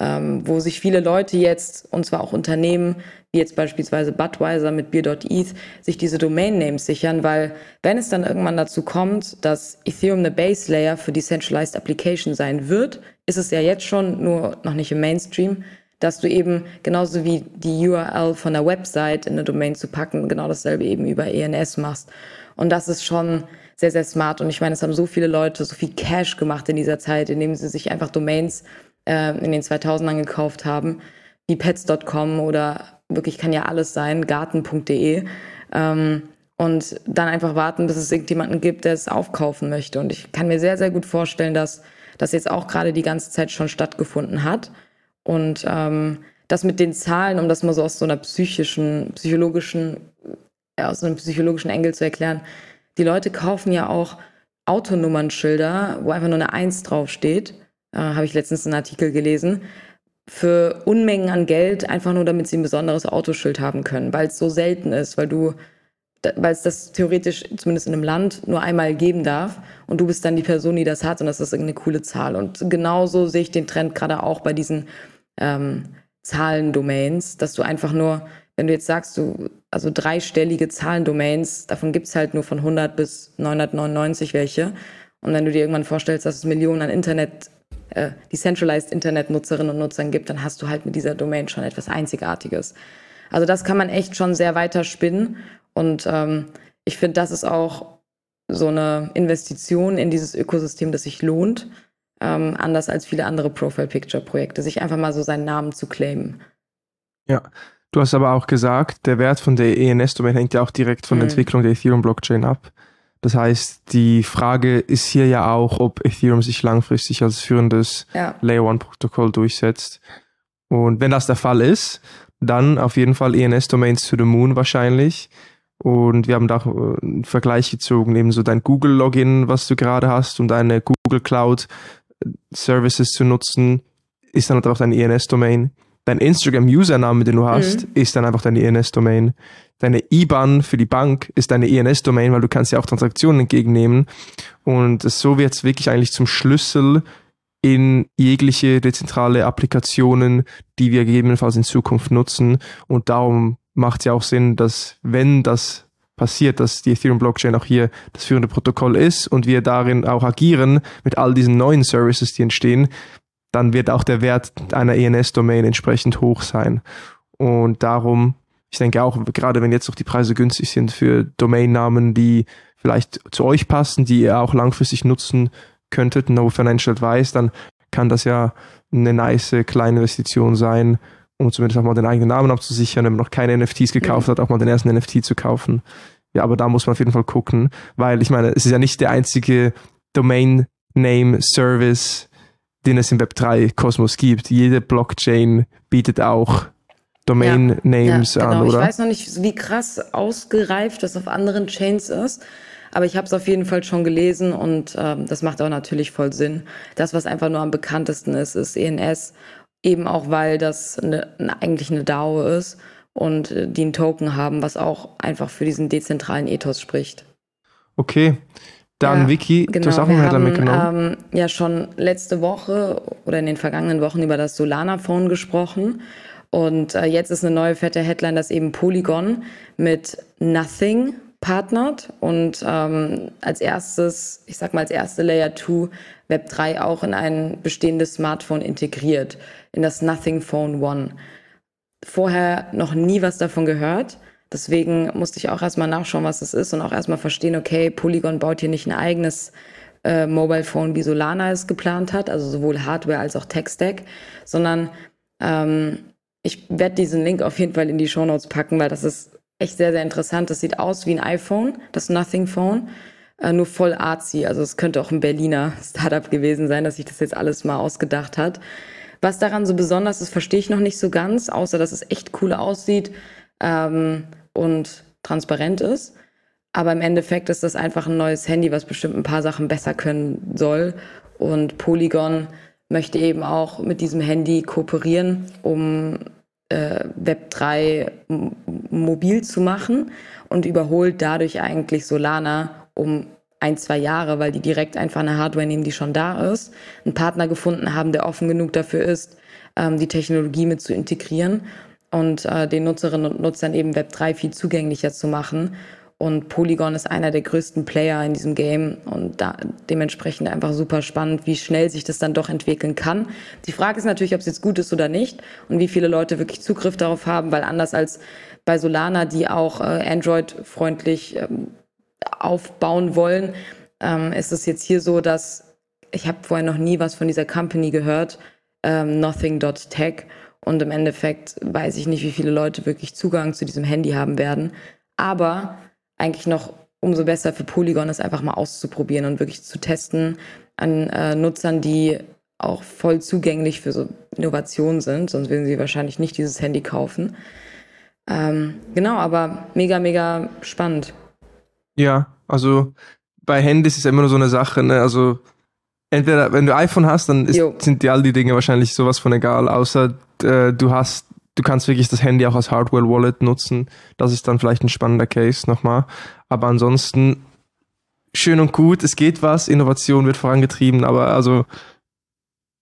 Ähm, wo sich viele Leute jetzt, und zwar auch Unternehmen, wie jetzt beispielsweise Budweiser mit Beer.eth, sich diese Domain-Names sichern, weil wenn es dann irgendwann dazu kommt, dass Ethereum eine Base Layer für Decentralized Application sein wird, ist es ja jetzt schon nur noch nicht im Mainstream, dass du eben genauso wie die URL von der Website in eine Domain zu packen, genau dasselbe eben über ENS machst. Und das ist schon sehr, sehr smart. Und ich meine, es haben so viele Leute so viel Cash gemacht in dieser Zeit, indem sie sich einfach Domains äh, in den 2000ern gekauft haben, wie pets.com oder wirklich kann ja alles sein, garten.de. Ähm, und dann einfach warten, bis es irgendjemanden gibt, der es aufkaufen möchte. Und ich kann mir sehr, sehr gut vorstellen, dass das jetzt auch gerade die ganze Zeit schon stattgefunden hat. Und ähm, das mit den Zahlen, um das mal so aus so einer psychischen, psychologischen, ja, aus einem psychologischen Engel zu erklären, die Leute kaufen ja auch Autonummernschilder, wo einfach nur eine Eins draufsteht. Äh, Habe ich letztens einen Artikel gelesen für Unmengen an Geld, einfach nur damit sie ein besonderes Autoschild haben können, weil es so selten ist, weil du, weil es das theoretisch zumindest in einem Land nur einmal geben darf und du bist dann die Person, die das hat und das ist irgendeine coole Zahl. Und genauso sehe ich den Trend gerade auch bei diesen ähm, Zahlendomains, dass du einfach nur, wenn du jetzt sagst, du, also dreistellige Zahlendomains, davon gibt es halt nur von 100 bis 999 welche. Und wenn du dir irgendwann vorstellst, dass es Millionen an Internet äh, Decentralized Internet-Nutzerinnen und Nutzern gibt, dann hast du halt mit dieser Domain schon etwas Einzigartiges. Also das kann man echt schon sehr weiter spinnen. Und ähm, ich finde, das ist auch so eine Investition in dieses Ökosystem, das sich lohnt, ähm, anders als viele andere Profile-Picture-Projekte, sich einfach mal so seinen Namen zu claimen. Ja, du hast aber auch gesagt, der Wert von der ENS-Domain hängt ja auch direkt von der mhm. Entwicklung der Ethereum-Blockchain ab. Das heißt, die Frage ist hier ja auch, ob Ethereum sich langfristig als führendes ja. Layer One Protokoll durchsetzt. Und wenn das der Fall ist, dann auf jeden Fall ENS-Domains to the Moon wahrscheinlich. Und wir haben da äh, einen Vergleich gezogen, eben so dein Google-Login, was du gerade hast, und deine Google Cloud Services zu nutzen, ist dann halt auch dein ENS-Domain. Dein Instagram-Username, den du hast, mhm. ist dann einfach deine ENS-Domain. Deine IBAN für die Bank ist deine ENS-Domain, weil du kannst ja auch Transaktionen entgegennehmen. Und so wird es wirklich eigentlich zum Schlüssel in jegliche dezentrale Applikationen, die wir gegebenenfalls in Zukunft nutzen. Und darum macht es ja auch Sinn, dass wenn das passiert, dass die Ethereum Blockchain auch hier das führende Protokoll ist und wir darin auch agieren mit all diesen neuen Services, die entstehen, dann wird auch der Wert einer ENS-Domain entsprechend hoch sein. Und darum ich denke auch, gerade wenn jetzt noch die Preise günstig sind für Domainnamen, die vielleicht zu euch passen, die ihr auch langfristig nutzen könntet, no financial advice, dann kann das ja eine nice kleine Investition sein, um zumindest auch mal den eigenen Namen abzusichern, wenn man noch keine NFTs gekauft mhm. hat, auch mal den ersten NFT zu kaufen. ja, aber da muss man auf jeden Fall gucken, weil ich meine, es ist ja nicht der einzige Domain Name Service, den es im Web 3 Kosmos gibt. Jede Blockchain bietet auch Domain ja, Names ja, genau. an, oder? Ich weiß noch nicht, wie krass ausgereift das auf anderen Chains ist. Aber ich habe es auf jeden Fall schon gelesen und ähm, das macht auch natürlich voll Sinn. Das, was einfach nur am bekanntesten ist, ist ENS. Eben auch, weil das eine, eigentlich eine DAO ist und äh, die einen Token haben, was auch einfach für diesen dezentralen Ethos spricht. Okay. Dann, ja, Vicky, genau, du hast auch einen Headline mitgenommen. Ähm, ja, schon letzte Woche oder in den vergangenen Wochen über das Solana-Phone gesprochen. Und äh, jetzt ist eine neue fette Headline, dass eben Polygon mit Nothing partnert und ähm, als erstes, ich sag mal als erste Layer 2 Web 3 auch in ein bestehendes Smartphone integriert, in das Nothing Phone One. Vorher noch nie was davon gehört. Deswegen musste ich auch erstmal nachschauen, was das ist und auch erstmal verstehen, okay, Polygon baut hier nicht ein eigenes äh, Mobile Phone, wie Solana es geplant hat, also sowohl Hardware als auch Tech-Stack, sondern ähm, ich werde diesen Link auf jeden Fall in die Show Notes packen, weil das ist echt sehr, sehr interessant. Das sieht aus wie ein iPhone, das Nothing Phone, äh, nur voll artsy. Also es könnte auch ein Berliner Startup gewesen sein, dass sich das jetzt alles mal ausgedacht hat. Was daran so besonders ist, verstehe ich noch nicht so ganz, außer dass es echt cool aussieht ähm, und transparent ist. Aber im Endeffekt ist das einfach ein neues Handy, was bestimmt ein paar Sachen besser können soll. Und Polygon möchte eben auch mit diesem Handy kooperieren, um äh, Web3 mobil zu machen und überholt dadurch eigentlich Solana um ein, zwei Jahre, weil die direkt einfach eine Hardware nehmen, die schon da ist, einen Partner gefunden haben, der offen genug dafür ist, ähm, die Technologie mit zu integrieren und äh, den Nutzerinnen und Nutzern eben Web3 viel zugänglicher zu machen. Und Polygon ist einer der größten Player in diesem Game. Und da, dementsprechend einfach super spannend, wie schnell sich das dann doch entwickeln kann. Die Frage ist natürlich, ob es jetzt gut ist oder nicht und wie viele Leute wirklich Zugriff darauf haben, weil anders als bei Solana, die auch äh, Android-freundlich ähm, aufbauen wollen, ähm, ist es jetzt hier so, dass ich habe vorher noch nie was von dieser Company gehört, ähm, Nothing.tech und im Endeffekt weiß ich nicht, wie viele Leute wirklich Zugang zu diesem Handy haben werden. Aber eigentlich noch umso besser für Polygon ist, einfach mal auszuprobieren und wirklich zu testen an äh, Nutzern, die auch voll zugänglich für so Innovationen sind, sonst würden sie wahrscheinlich nicht dieses Handy kaufen. Ähm, genau, aber mega, mega spannend. Ja, also bei Handys ist ja immer nur so eine Sache, ne? Also entweder wenn du iPhone hast, dann ist, sind dir all die Dinge wahrscheinlich sowas von egal, außer äh, du hast du kannst wirklich das Handy auch als Hardware-Wallet nutzen. Das ist dann vielleicht ein spannender Case nochmal. Aber ansonsten schön und gut, es geht was, Innovation wird vorangetrieben, aber also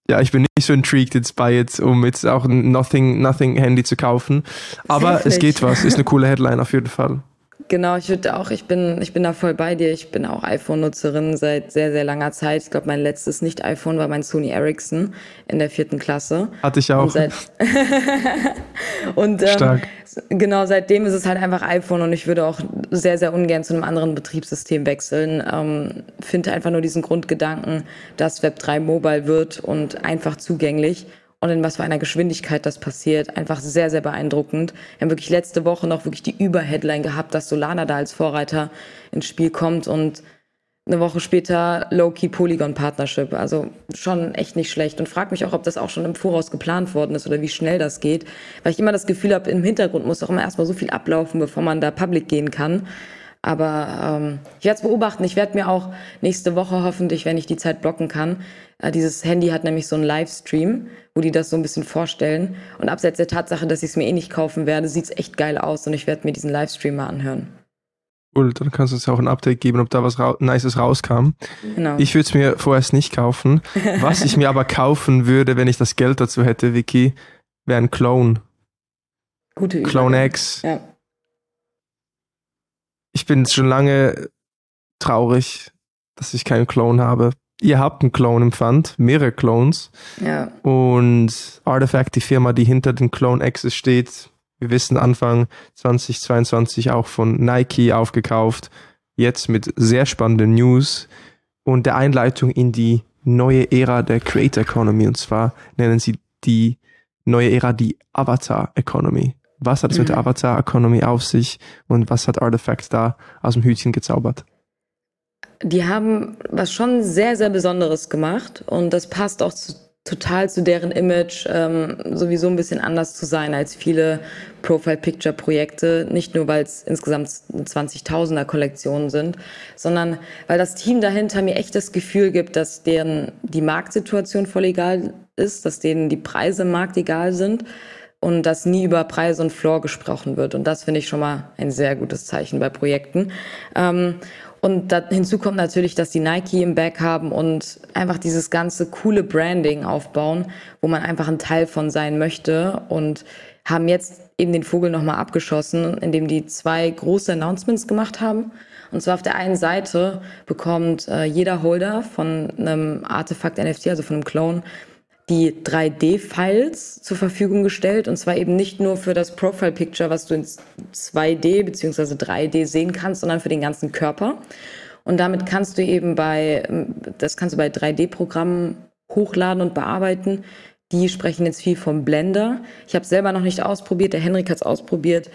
ja, ich bin nicht so intrigued jetzt bei jetzt, um jetzt auch ein Nothing, Nothing Handy zu kaufen. Aber es geht was, ist eine coole Headline auf jeden Fall. Genau, ich würde auch, ich bin, ich bin da voll bei dir. Ich bin auch iPhone-Nutzerin seit sehr, sehr langer Zeit. Ich glaube, mein letztes Nicht-iPhone war mein Sony Ericsson in der vierten Klasse. Hatte ich auch. Und, seit und ähm, genau, seitdem ist es halt einfach iPhone und ich würde auch sehr, sehr ungern zu einem anderen Betriebssystem wechseln. Ähm, Finde einfach nur diesen Grundgedanken, dass Web3 mobile wird und einfach zugänglich und in was für einer Geschwindigkeit das passiert. Einfach sehr, sehr beeindruckend. Wir haben wirklich letzte Woche noch wirklich die Überheadline gehabt, dass Solana da als Vorreiter ins Spiel kommt und eine Woche später Low-Key Polygon Partnership. Also schon echt nicht schlecht. Und frag mich auch, ob das auch schon im Voraus geplant worden ist oder wie schnell das geht. Weil ich immer das Gefühl habe, im Hintergrund muss auch immer erstmal so viel ablaufen, bevor man da public gehen kann. Aber ähm, ich werde es beobachten. Ich werde mir auch nächste Woche hoffentlich, wenn ich die Zeit blocken kann, äh, dieses Handy hat nämlich so einen Livestream, wo die das so ein bisschen vorstellen. Und abseits der Tatsache, dass ich es mir eh nicht kaufen werde, sieht es echt geil aus und ich werde mir diesen Livestream mal anhören. Cool, dann kannst du uns auch ein Update geben, ob da was ra Nices rauskam. Genau. Ich würde es mir vorerst nicht kaufen. Was ich mir aber kaufen würde, wenn ich das Geld dazu hätte, Vicky, wäre ein Clone. Gute Übung. Clone X. Ja ich bin schon lange traurig, dass ich keinen Clone habe. Ihr habt einen Clone im Pfand, mehrere Clones. Ja. Und Artifact, die Firma, die hinter den Clone X's steht, wir wissen Anfang 2022 auch von Nike aufgekauft. Jetzt mit sehr spannenden News und der Einleitung in die neue Ära der Creator Economy. Und zwar nennen sie die neue Ära die Avatar Economy. Was hat es mhm. mit der Avatar Economy auf sich und was hat Artifact da aus dem Hütchen gezaubert? Die haben was schon sehr, sehr Besonderes gemacht und das passt auch zu, total zu deren Image, ähm, sowieso ein bisschen anders zu sein als viele Profile-Picture-Projekte. Nicht nur, weil es insgesamt 20.000er Kollektionen sind, sondern weil das Team dahinter mir echt das Gefühl gibt, dass deren die Marktsituation voll egal ist, dass denen die Preise im Markt egal sind und dass nie über Preise und Floor gesprochen wird. Und das finde ich schon mal ein sehr gutes Zeichen bei Projekten. Ähm, und hinzu kommt natürlich, dass die Nike im Back haben und einfach dieses ganze coole Branding aufbauen, wo man einfach ein Teil von sein möchte und haben jetzt eben den Vogel nochmal abgeschossen, indem die zwei große Announcements gemacht haben. Und zwar auf der einen Seite bekommt äh, jeder Holder von einem Artefakt NFT, also von einem Clone, die 3D-Files zur Verfügung gestellt und zwar eben nicht nur für das Profile-Picture, was du in 2D bzw. 3D sehen kannst, sondern für den ganzen Körper. Und damit kannst du eben bei, das kannst du bei 3D-Programmen hochladen und bearbeiten. Die sprechen jetzt viel vom Blender. Ich habe es selber noch nicht ausprobiert, der Henrik hat es ausprobiert.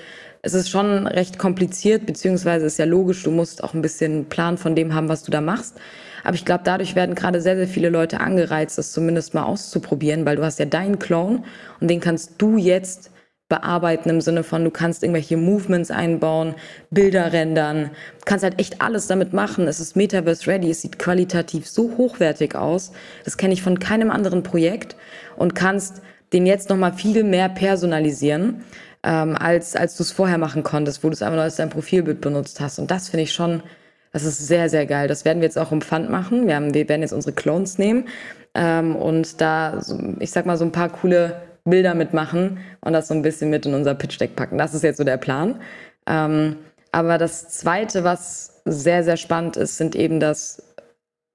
Es ist schon recht kompliziert, beziehungsweise ist ja logisch, du musst auch ein bisschen Plan von dem haben, was du da machst. Aber ich glaube, dadurch werden gerade sehr, sehr viele Leute angereizt, das zumindest mal auszuprobieren, weil du hast ja deinen Clone und den kannst du jetzt bearbeiten im Sinne von, du kannst irgendwelche Movements einbauen, Bilder rendern, kannst halt echt alles damit machen. Es ist Metaverse ready, es sieht qualitativ so hochwertig aus. Das kenne ich von keinem anderen Projekt und kannst den jetzt nochmal viel mehr personalisieren, ähm, als, als du es vorher machen konntest, wo du es einfach nur als dein Profilbild benutzt hast. Und das finde ich schon das ist sehr, sehr geil. Das werden wir jetzt auch im Pfand machen. Wir, haben, wir werden jetzt unsere Clones nehmen ähm, und da, ich sag mal, so ein paar coole Bilder mitmachen und das so ein bisschen mit in unser Pitch-Deck packen. Das ist jetzt so der Plan. Ähm, aber das Zweite, was sehr, sehr spannend ist, sind eben, dass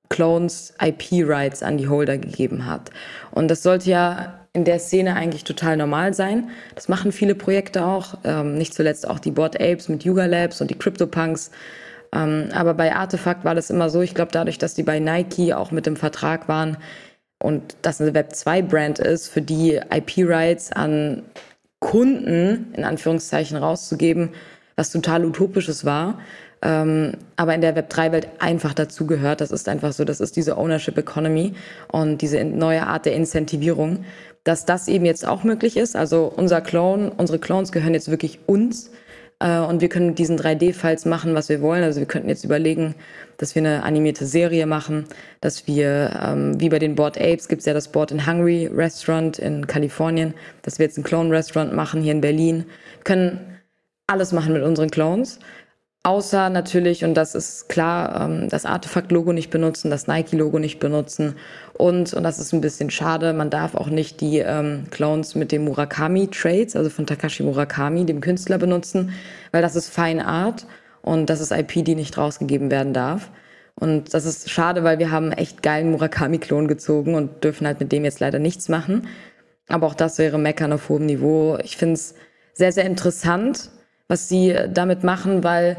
Clones IP-Rights an die Holder gegeben hat. Und das sollte ja in der Szene eigentlich total normal sein. Das machen viele Projekte auch, ähm, nicht zuletzt auch die Board Apes mit Yuga Labs und die CryptoPunks. Ähm, aber bei Artefakt war das immer so, ich glaube, dadurch, dass die bei Nike auch mit dem Vertrag waren und das eine Web2-Brand ist, für die IP-Rights an Kunden in Anführungszeichen rauszugeben, was total utopisches war, ähm, aber in der Web3-Welt einfach dazugehört. Das ist einfach so, das ist diese Ownership Economy und diese neue Art der Incentivierung, dass das eben jetzt auch möglich ist. Also unser Clone, unsere Clones gehören jetzt wirklich uns äh, und wir können mit diesen 3D-Files machen, was wir wollen. Also wir könnten jetzt überlegen, dass wir eine animierte Serie machen, dass wir, ähm, wie bei den Board Apes, gibt es ja das Board in Hungry Restaurant in Kalifornien, dass wir jetzt ein Clone-Restaurant machen hier in Berlin. Wir können alles machen mit unseren Clones. Außer natürlich, und das ist klar, ähm, das Artefakt-Logo nicht benutzen, das Nike-Logo nicht benutzen. Und, und das ist ein bisschen schade, man darf auch nicht die ähm, Clones mit dem Murakami-Trades, also von Takashi Murakami, dem Künstler, benutzen, weil das ist Fine Art und das ist IP, die nicht rausgegeben werden darf. Und das ist schade, weil wir haben echt geilen Murakami-Klon gezogen und dürfen halt mit dem jetzt leider nichts machen. Aber auch das wäre Meckern auf hohem Niveau. Ich finde es sehr, sehr interessant was sie damit machen, weil,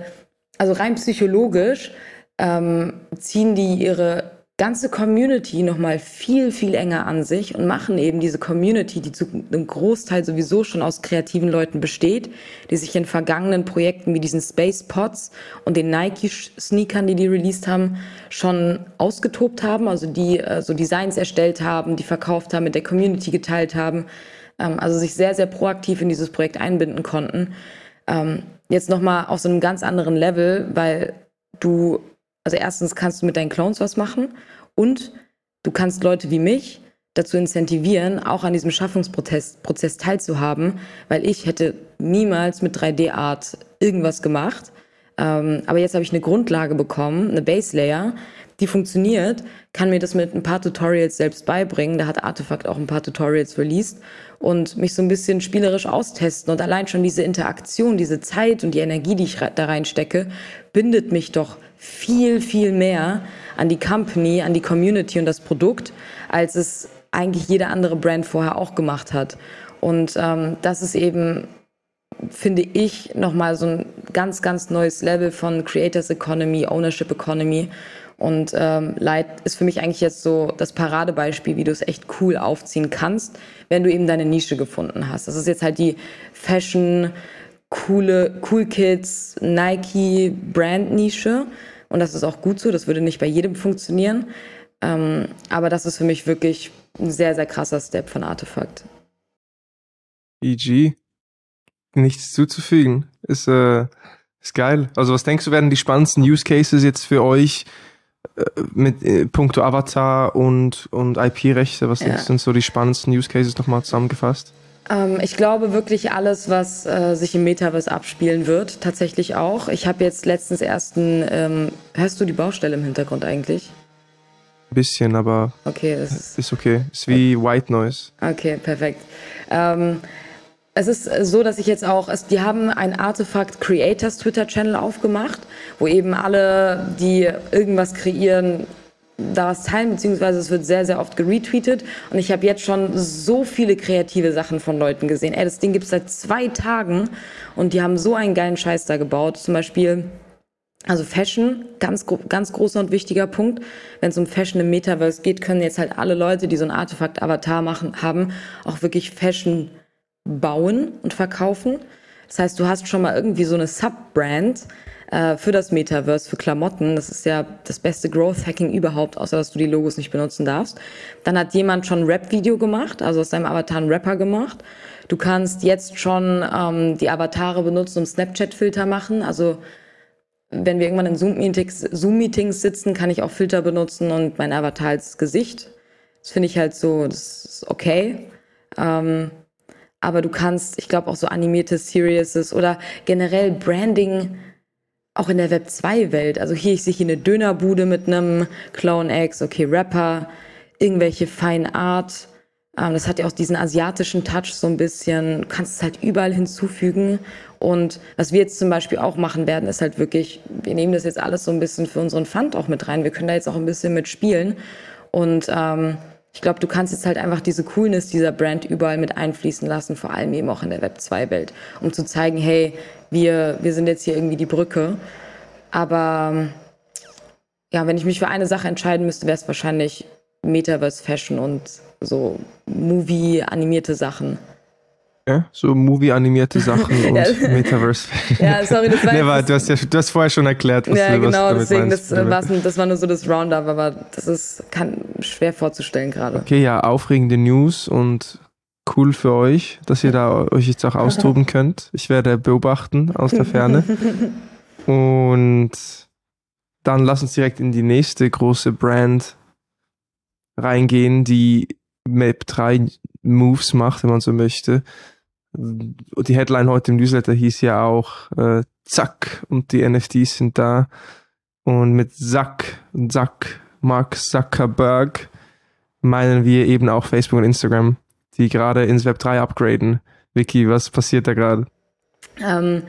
also rein psychologisch, ähm, ziehen die ihre ganze Community nochmal viel, viel enger an sich und machen eben diese Community, die zu einem Großteil sowieso schon aus kreativen Leuten besteht, die sich in vergangenen Projekten wie diesen Space Pods und den Nike-Sneakern, die die released haben, schon ausgetobt haben, also die äh, so Designs erstellt haben, die verkauft haben, mit der Community geteilt haben, ähm, also sich sehr, sehr proaktiv in dieses Projekt einbinden konnten. Ähm, jetzt nochmal auf so einem ganz anderen Level, weil du, also erstens kannst du mit deinen Clones was machen und du kannst Leute wie mich dazu incentivieren, auch an diesem Schaffungsprozess Prozess teilzuhaben, weil ich hätte niemals mit 3D-Art irgendwas gemacht. Ähm, aber jetzt habe ich eine Grundlage bekommen, eine Base Layer, die funktioniert, kann mir das mit ein paar Tutorials selbst beibringen. Da hat Artefakt auch ein paar Tutorials released und mich so ein bisschen spielerisch austesten. Und allein schon diese Interaktion, diese Zeit und die Energie, die ich da reinstecke, bindet mich doch viel, viel mehr an die Company, an die Community und das Produkt, als es eigentlich jede andere Brand vorher auch gemacht hat. Und ähm, das ist eben, finde ich, nochmal so ein ganz, ganz neues Level von Creators Economy, Ownership Economy Und ähm, Light ist für mich eigentlich jetzt so das Paradebeispiel, wie du es echt cool aufziehen kannst, wenn du eben deine Nische gefunden hast. Das ist jetzt halt die Fashion, coole, Cool Kids, Nike Brand Nische. Und das ist auch gut so, das würde nicht bei jedem funktionieren. Ähm, aber das ist für mich wirklich ein sehr, sehr krasser Step von Artefakt. EG, nichts zuzufügen. Ist, äh, ist geil. Also was denkst du, werden die spannendsten Use Cases jetzt für euch mit äh, puncto Avatar und, und IP-Rechte? Was ja. sind so die spannendsten Use Cases nochmal zusammengefasst? Ähm, ich glaube wirklich alles, was äh, sich im Metaverse abspielen wird, tatsächlich auch. Ich habe jetzt letztens erst ein, ähm, hörst du die Baustelle im Hintergrund eigentlich? Ein bisschen, aber okay, ist, ist okay. Ist wie White Noise. Okay, perfekt. Ähm, es ist so, dass ich jetzt auch, die haben ein Artifact Creators Twitter Channel aufgemacht, wo eben alle, die irgendwas kreieren, da was teilen, beziehungsweise es wird sehr, sehr oft geretweetet. Und ich habe jetzt schon so viele kreative Sachen von Leuten gesehen. Ey, das Ding gibt es seit zwei Tagen und die haben so einen geilen Scheiß da gebaut. Zum Beispiel, also Fashion, ganz, ganz großer und wichtiger Punkt. Wenn es um Fashion im Metaverse geht, können jetzt halt alle Leute, die so ein Artefakt-Avatar machen, haben, auch wirklich Fashion bauen und verkaufen. Das heißt, du hast schon mal irgendwie so eine Sub-Brand äh, für das Metaverse, für Klamotten. Das ist ja das beste Growth-Hacking überhaupt, außer dass du die Logos nicht benutzen darfst. Dann hat jemand schon ein Rap-Video gemacht, also aus deinem Avatar einen Rapper gemacht. Du kannst jetzt schon ähm, die Avatare benutzen, um Snapchat-Filter machen. Also wenn wir irgendwann in Zoom-Meetings Zoom sitzen, kann ich auch Filter benutzen und mein Avatar als Gesicht. Das finde ich halt so, das ist okay. Ähm, aber du kannst, ich glaube, auch so animierte Series oder generell Branding auch in der Web 2-Welt. Also hier, ich sehe hier eine Dönerbude mit einem Clone X, okay, Rapper, irgendwelche Fine Art. Ähm, das hat ja auch diesen asiatischen Touch so ein bisschen. Du kannst es halt überall hinzufügen. Und was wir jetzt zum Beispiel auch machen werden, ist halt wirklich, wir nehmen das jetzt alles so ein bisschen für unseren Fund auch mit rein. Wir können da jetzt auch ein bisschen mit spielen. Und ähm, ich glaube, du kannst jetzt halt einfach diese Coolness dieser Brand überall mit einfließen lassen, vor allem eben auch in der Web 2-Welt, um zu zeigen, hey, wir, wir sind jetzt hier irgendwie die Brücke. Aber ja, wenn ich mich für eine Sache entscheiden müsste, wäre es wahrscheinlich Metaverse Fashion und so Movie-animierte Sachen. Ja, so Movie-animierte Sachen und Metaverse. ja, sorry, das war, nee, war du, hast ja, du hast vorher schon erklärt, was ja, du genau, was deswegen, das, das war nur so das Roundup, aber das ist kann, schwer vorzustellen gerade. Okay, ja, aufregende News und cool für euch, dass ihr da euch jetzt auch austoben könnt. Ich werde beobachten aus der Ferne. und dann lass uns direkt in die nächste große Brand reingehen, die Map 3 Moves macht, wenn man so möchte die Headline heute im Newsletter hieß ja auch äh, Zack und die NFTs sind da. Und mit Zack, Zack, Mark Zuckerberg meinen wir eben auch Facebook und Instagram, die gerade ins Web 3 upgraden. Vicky, was passiert da gerade? Ähm,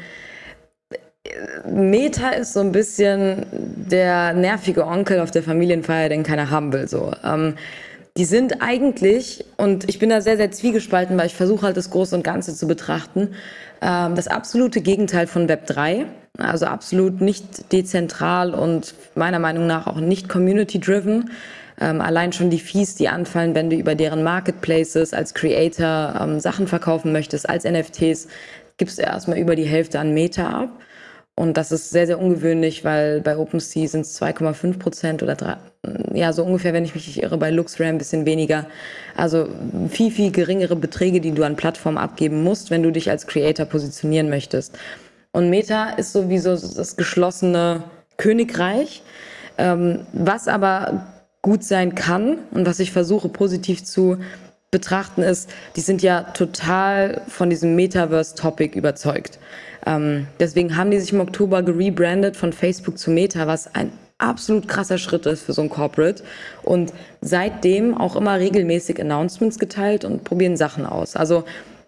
Meta ist so ein bisschen der nervige Onkel auf der Familienfeier, den keiner haben will. So. Ähm, die sind eigentlich, und ich bin da sehr, sehr zwiegespalten, weil ich versuche halt das Große und Ganze zu betrachten, ähm, das absolute Gegenteil von Web 3. Also absolut nicht dezentral und meiner Meinung nach auch nicht community-driven. Ähm, allein schon die Fees, die anfallen, wenn du über deren Marketplaces als Creator ähm, Sachen verkaufen möchtest, als NFTs, gibst du erstmal über die Hälfte an Meta ab. Und das ist sehr, sehr ungewöhnlich, weil bei OpenSea sind es 2,5 Prozent oder 3, ja, so ungefähr, wenn ich mich nicht irre, bei LuxRare ein bisschen weniger. Also viel, viel geringere Beträge, die du an Plattformen abgeben musst, wenn du dich als Creator positionieren möchtest. Und Meta ist sowieso das geschlossene Königreich, ähm, was aber gut sein kann und was ich versuche positiv zu betrachten ist, die sind ja total von diesem Metaverse-Topic überzeugt. Ähm, deswegen haben die sich im Oktober gerebrandet von Facebook zu Meta, was ein absolut krasser Schritt ist für so ein Corporate. Und seitdem auch immer regelmäßig Announcements geteilt und probieren Sachen aus. Also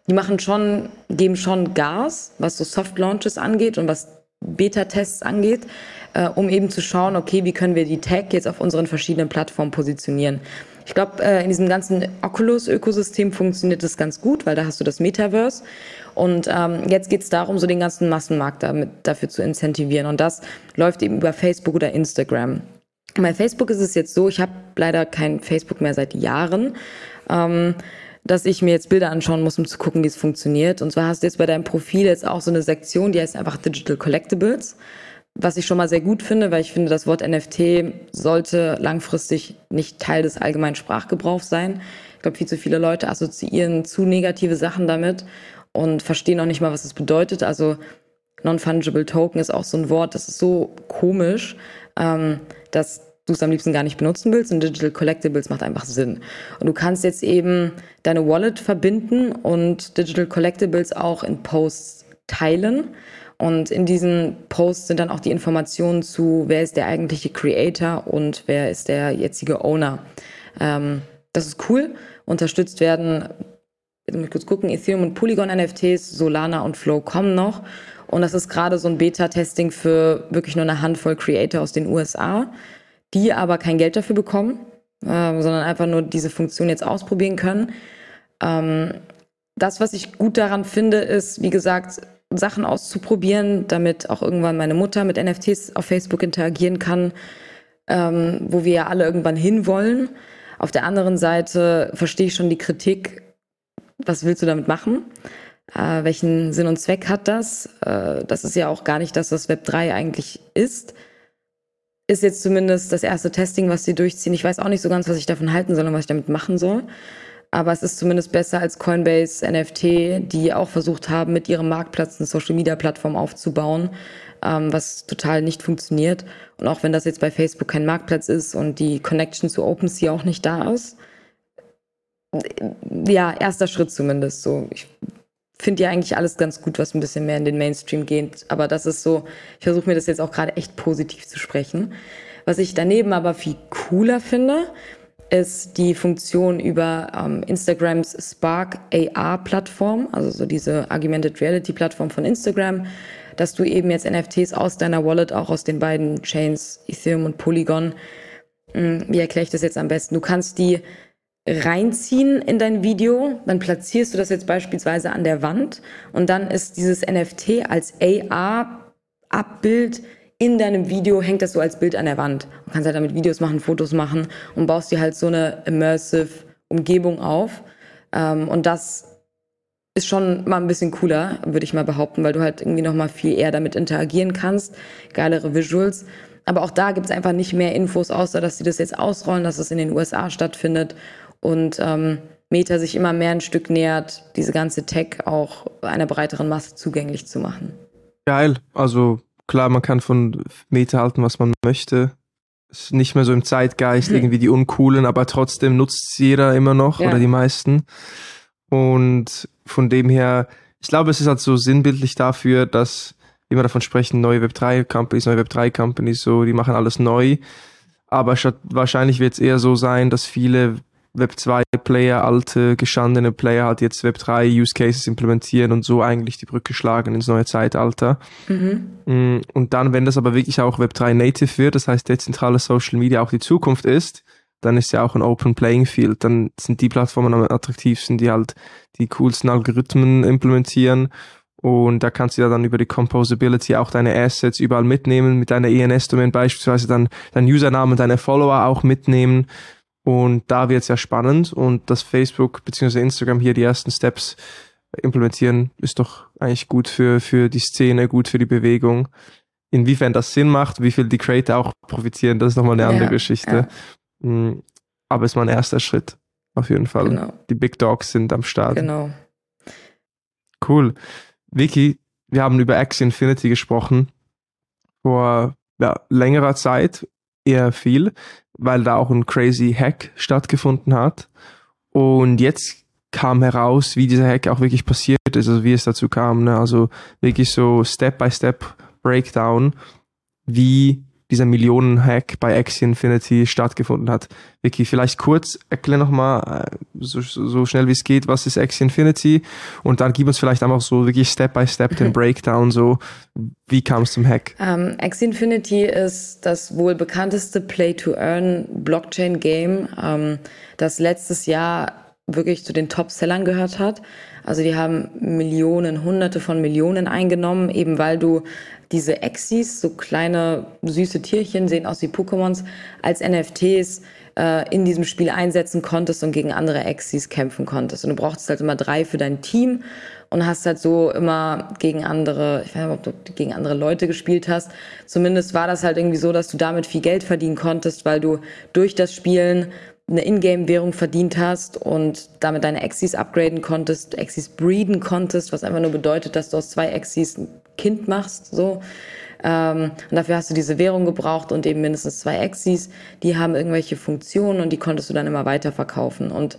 die machen schon, geben schon Gas, was so Soft Launches angeht und was Beta-Tests angeht, äh, um eben zu schauen, okay, wie können wir die Tech jetzt auf unseren verschiedenen Plattformen positionieren. Ich glaube, äh, in diesem ganzen Oculus-Ökosystem funktioniert das ganz gut, weil da hast du das Metaverse. Und ähm, jetzt geht es darum, so den ganzen Massenmarkt damit, dafür zu incentivieren. Und das läuft eben über Facebook oder Instagram. Bei Facebook ist es jetzt so, ich habe leider kein Facebook mehr seit Jahren. Ähm, dass ich mir jetzt Bilder anschauen muss, um zu gucken, wie es funktioniert. Und zwar hast du jetzt bei deinem Profil jetzt auch so eine Sektion, die heißt einfach Digital Collectibles, was ich schon mal sehr gut finde, weil ich finde, das Wort NFT sollte langfristig nicht Teil des allgemeinen Sprachgebrauchs sein. Ich glaube, viel zu viele Leute assoziieren zu negative Sachen damit und verstehen auch nicht mal, was es bedeutet. Also Non-Fungible Token ist auch so ein Wort, das ist so komisch, ähm, dass du es am liebsten gar nicht benutzen willst und Digital Collectibles macht einfach Sinn. Und du kannst jetzt eben deine Wallet verbinden und Digital Collectibles auch in Posts teilen. Und in diesen Posts sind dann auch die Informationen zu, wer ist der eigentliche Creator und wer ist der jetzige Owner. Ähm, das ist cool. Unterstützt werden, jetzt muss ich kurz gucken, Ethereum und Polygon NFTs, Solana und Flow kommen noch. Und das ist gerade so ein Beta-Testing für wirklich nur eine Handvoll Creator aus den USA die aber kein Geld dafür bekommen, äh, sondern einfach nur diese Funktion jetzt ausprobieren können. Ähm, das, was ich gut daran finde, ist, wie gesagt, Sachen auszuprobieren, damit auch irgendwann meine Mutter mit NFTs auf Facebook interagieren kann, ähm, wo wir ja alle irgendwann hinwollen. Auf der anderen Seite verstehe ich schon die Kritik, was willst du damit machen? Äh, welchen Sinn und Zweck hat das? Äh, das ist ja auch gar nicht das, was Web 3 eigentlich ist ist jetzt zumindest das erste Testing, was sie durchziehen. Ich weiß auch nicht so ganz, was ich davon halten soll und was ich damit machen soll. Aber es ist zumindest besser als Coinbase NFT, die auch versucht haben, mit ihrem Marktplatz eine Social-Media-Plattform aufzubauen, ähm, was total nicht funktioniert. Und auch wenn das jetzt bei Facebook kein Marktplatz ist und die Connection zu OpenSea auch nicht da ist, ja, erster Schritt zumindest. So, ich finde ja eigentlich alles ganz gut, was ein bisschen mehr in den Mainstream geht. Aber das ist so, ich versuche mir das jetzt auch gerade echt positiv zu sprechen. Was ich daneben aber viel cooler finde, ist die Funktion über ähm, Instagrams Spark AR-Plattform, also so diese Augmented Reality-Plattform von Instagram, dass du eben jetzt NFTs aus deiner Wallet, auch aus den beiden Chains, Ethereum und Polygon, mh, hm, wie erkläre ich das jetzt am besten? Du kannst die reinziehen in dein Video, dann platzierst du das jetzt beispielsweise an der Wand und dann ist dieses NFT als AR-Abbild in deinem Video, hängt das so als Bild an der Wand. Du kannst halt damit Videos machen, Fotos machen und baust dir halt so eine immersive Umgebung auf. Ähm, und das ist schon mal ein bisschen cooler, würde ich mal behaupten, weil du halt irgendwie noch mal viel eher damit interagieren kannst, geilere Visuals. Aber auch da gibt es einfach nicht mehr Infos, außer dass sie das jetzt ausrollen, dass es in den USA stattfindet und ähm, Meta sich immer mehr ein Stück nähert, diese ganze Tech auch einer breiteren Masse zugänglich zu machen. Geil. Also klar, man kann von Meta halten, was man möchte. Ist nicht mehr so im Zeitgeist, hm. irgendwie die uncoolen, aber trotzdem nutzt es jeder immer noch ja. oder die meisten. Und von dem her, ich glaube, es ist halt so sinnbildlich dafür, dass immer davon sprechen, neue Web3 Companies, neue Web3 Companies, so, die machen alles neu. Aber wahrscheinlich wird es eher so sein, dass viele Web 2 Player, alte, gestandene Player halt jetzt Web 3 Use Cases implementieren und so eigentlich die Brücke schlagen ins neue Zeitalter. Mhm. Mm, und dann, wenn das aber wirklich auch Web 3 Native wird, das heißt dezentrale Social Media auch die Zukunft ist, dann ist ja auch ein Open Playing Field. Dann sind die Plattformen am attraktivsten, die halt die coolsten Algorithmen implementieren. Und da kannst du ja dann über die Composability auch deine Assets überall mitnehmen, mit deiner ENS-Domain beispielsweise dann deinen Username, deine Follower auch mitnehmen. Und da wird es ja spannend und dass Facebook bzw. Instagram hier die ersten Steps implementieren, ist doch eigentlich gut für, für die Szene, gut für die Bewegung. Inwiefern das Sinn macht, wie viel die Creator auch profitieren, das ist nochmal eine andere ja, Geschichte. Ja. Mm, aber es ist mal ein erster Schritt, auf jeden Fall. Genau. Die Big Dogs sind am Start. Genau. Cool. Vicky, wir haben über Axie Infinity gesprochen vor ja, längerer Zeit, eher viel weil da auch ein crazy Hack stattgefunden hat. Und jetzt kam heraus, wie dieser Hack auch wirklich passiert ist, also wie es dazu kam. Ne? Also wirklich so Step-by-Step-Breakdown, wie dieser Millionen-Hack bei Axie Infinity stattgefunden hat. Vicky, vielleicht kurz erklär nochmal, äh, so, so schnell wie es geht, was ist Axie Infinity? Und dann gib uns vielleicht einfach so wirklich Step by Step den Breakdown, so wie kam es zum Hack? Ähm, Axie Infinity ist das wohl bekannteste Play-to-Earn Blockchain-Game, um, ähm, das letztes Jahr wirklich zu den Top-Sellern gehört hat. Also die haben Millionen, hunderte von Millionen eingenommen, eben weil du diese Exis, so kleine süße Tierchen, sehen aus wie Pokémons, als NFTs äh, in diesem Spiel einsetzen konntest und gegen andere Exis kämpfen konntest. Und du brauchst halt immer drei für dein Team und hast halt so immer gegen andere, ich weiß nicht, ob du gegen andere Leute gespielt hast. Zumindest war das halt irgendwie so, dass du damit viel Geld verdienen konntest, weil du durch das Spielen eine Ingame-Währung verdient hast und damit deine Exis upgraden konntest, Exis breeden konntest, was einfach nur bedeutet, dass du aus zwei Exis ein Kind machst, so. Ähm, und dafür hast du diese Währung gebraucht und eben mindestens zwei Exis. Die haben irgendwelche Funktionen und die konntest du dann immer weiter verkaufen. Und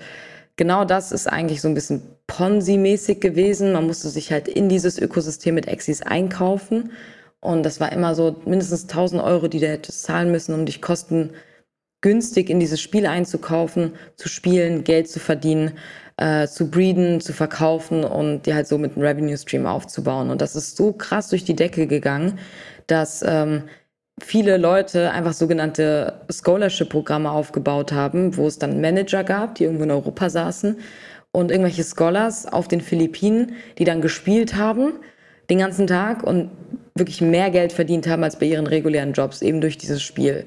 genau das ist eigentlich so ein bisschen Ponzi-mäßig gewesen. Man musste sich halt in dieses Ökosystem mit Exis einkaufen. Und das war immer so mindestens 1000 Euro, die du hättest zahlen müssen, um dich kostengünstig in dieses Spiel einzukaufen, zu spielen, Geld zu verdienen, äh, zu breeden, zu verkaufen und dir halt so mit einem Revenue Stream aufzubauen. Und das ist so krass durch die Decke gegangen, dass ähm, viele Leute einfach sogenannte Scholarship-Programme aufgebaut haben, wo es dann Manager gab, die irgendwo in Europa saßen und irgendwelche Scholars auf den Philippinen, die dann gespielt haben den ganzen Tag und wirklich mehr Geld verdient haben als bei ihren regulären Jobs, eben durch dieses Spiel.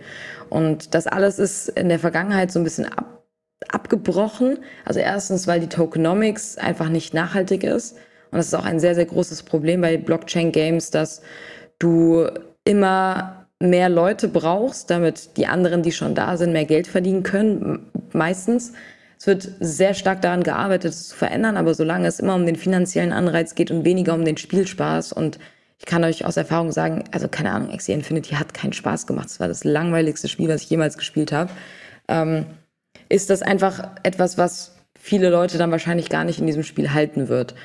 Und das alles ist in der Vergangenheit so ein bisschen ab, abgebrochen. Also erstens, weil die Tokenomics einfach nicht nachhaltig ist. Und das ist auch ein sehr, sehr großes Problem bei Blockchain-Games, dass du immer mehr Leute brauchst, damit die anderen, die schon da sind, mehr Geld verdienen können. Meistens. Es wird sehr stark daran gearbeitet, es zu verändern, aber solange es immer um den finanziellen Anreiz geht und weniger um den Spielspaß und ich kann euch aus Erfahrung sagen, also keine Ahnung, Axie Infinity hat keinen Spaß gemacht. Es war das langweiligste Spiel, was ich jemals gespielt habe. Ähm, ist das einfach etwas, was viele Leute dann wahrscheinlich gar nicht in diesem Spiel halten wird.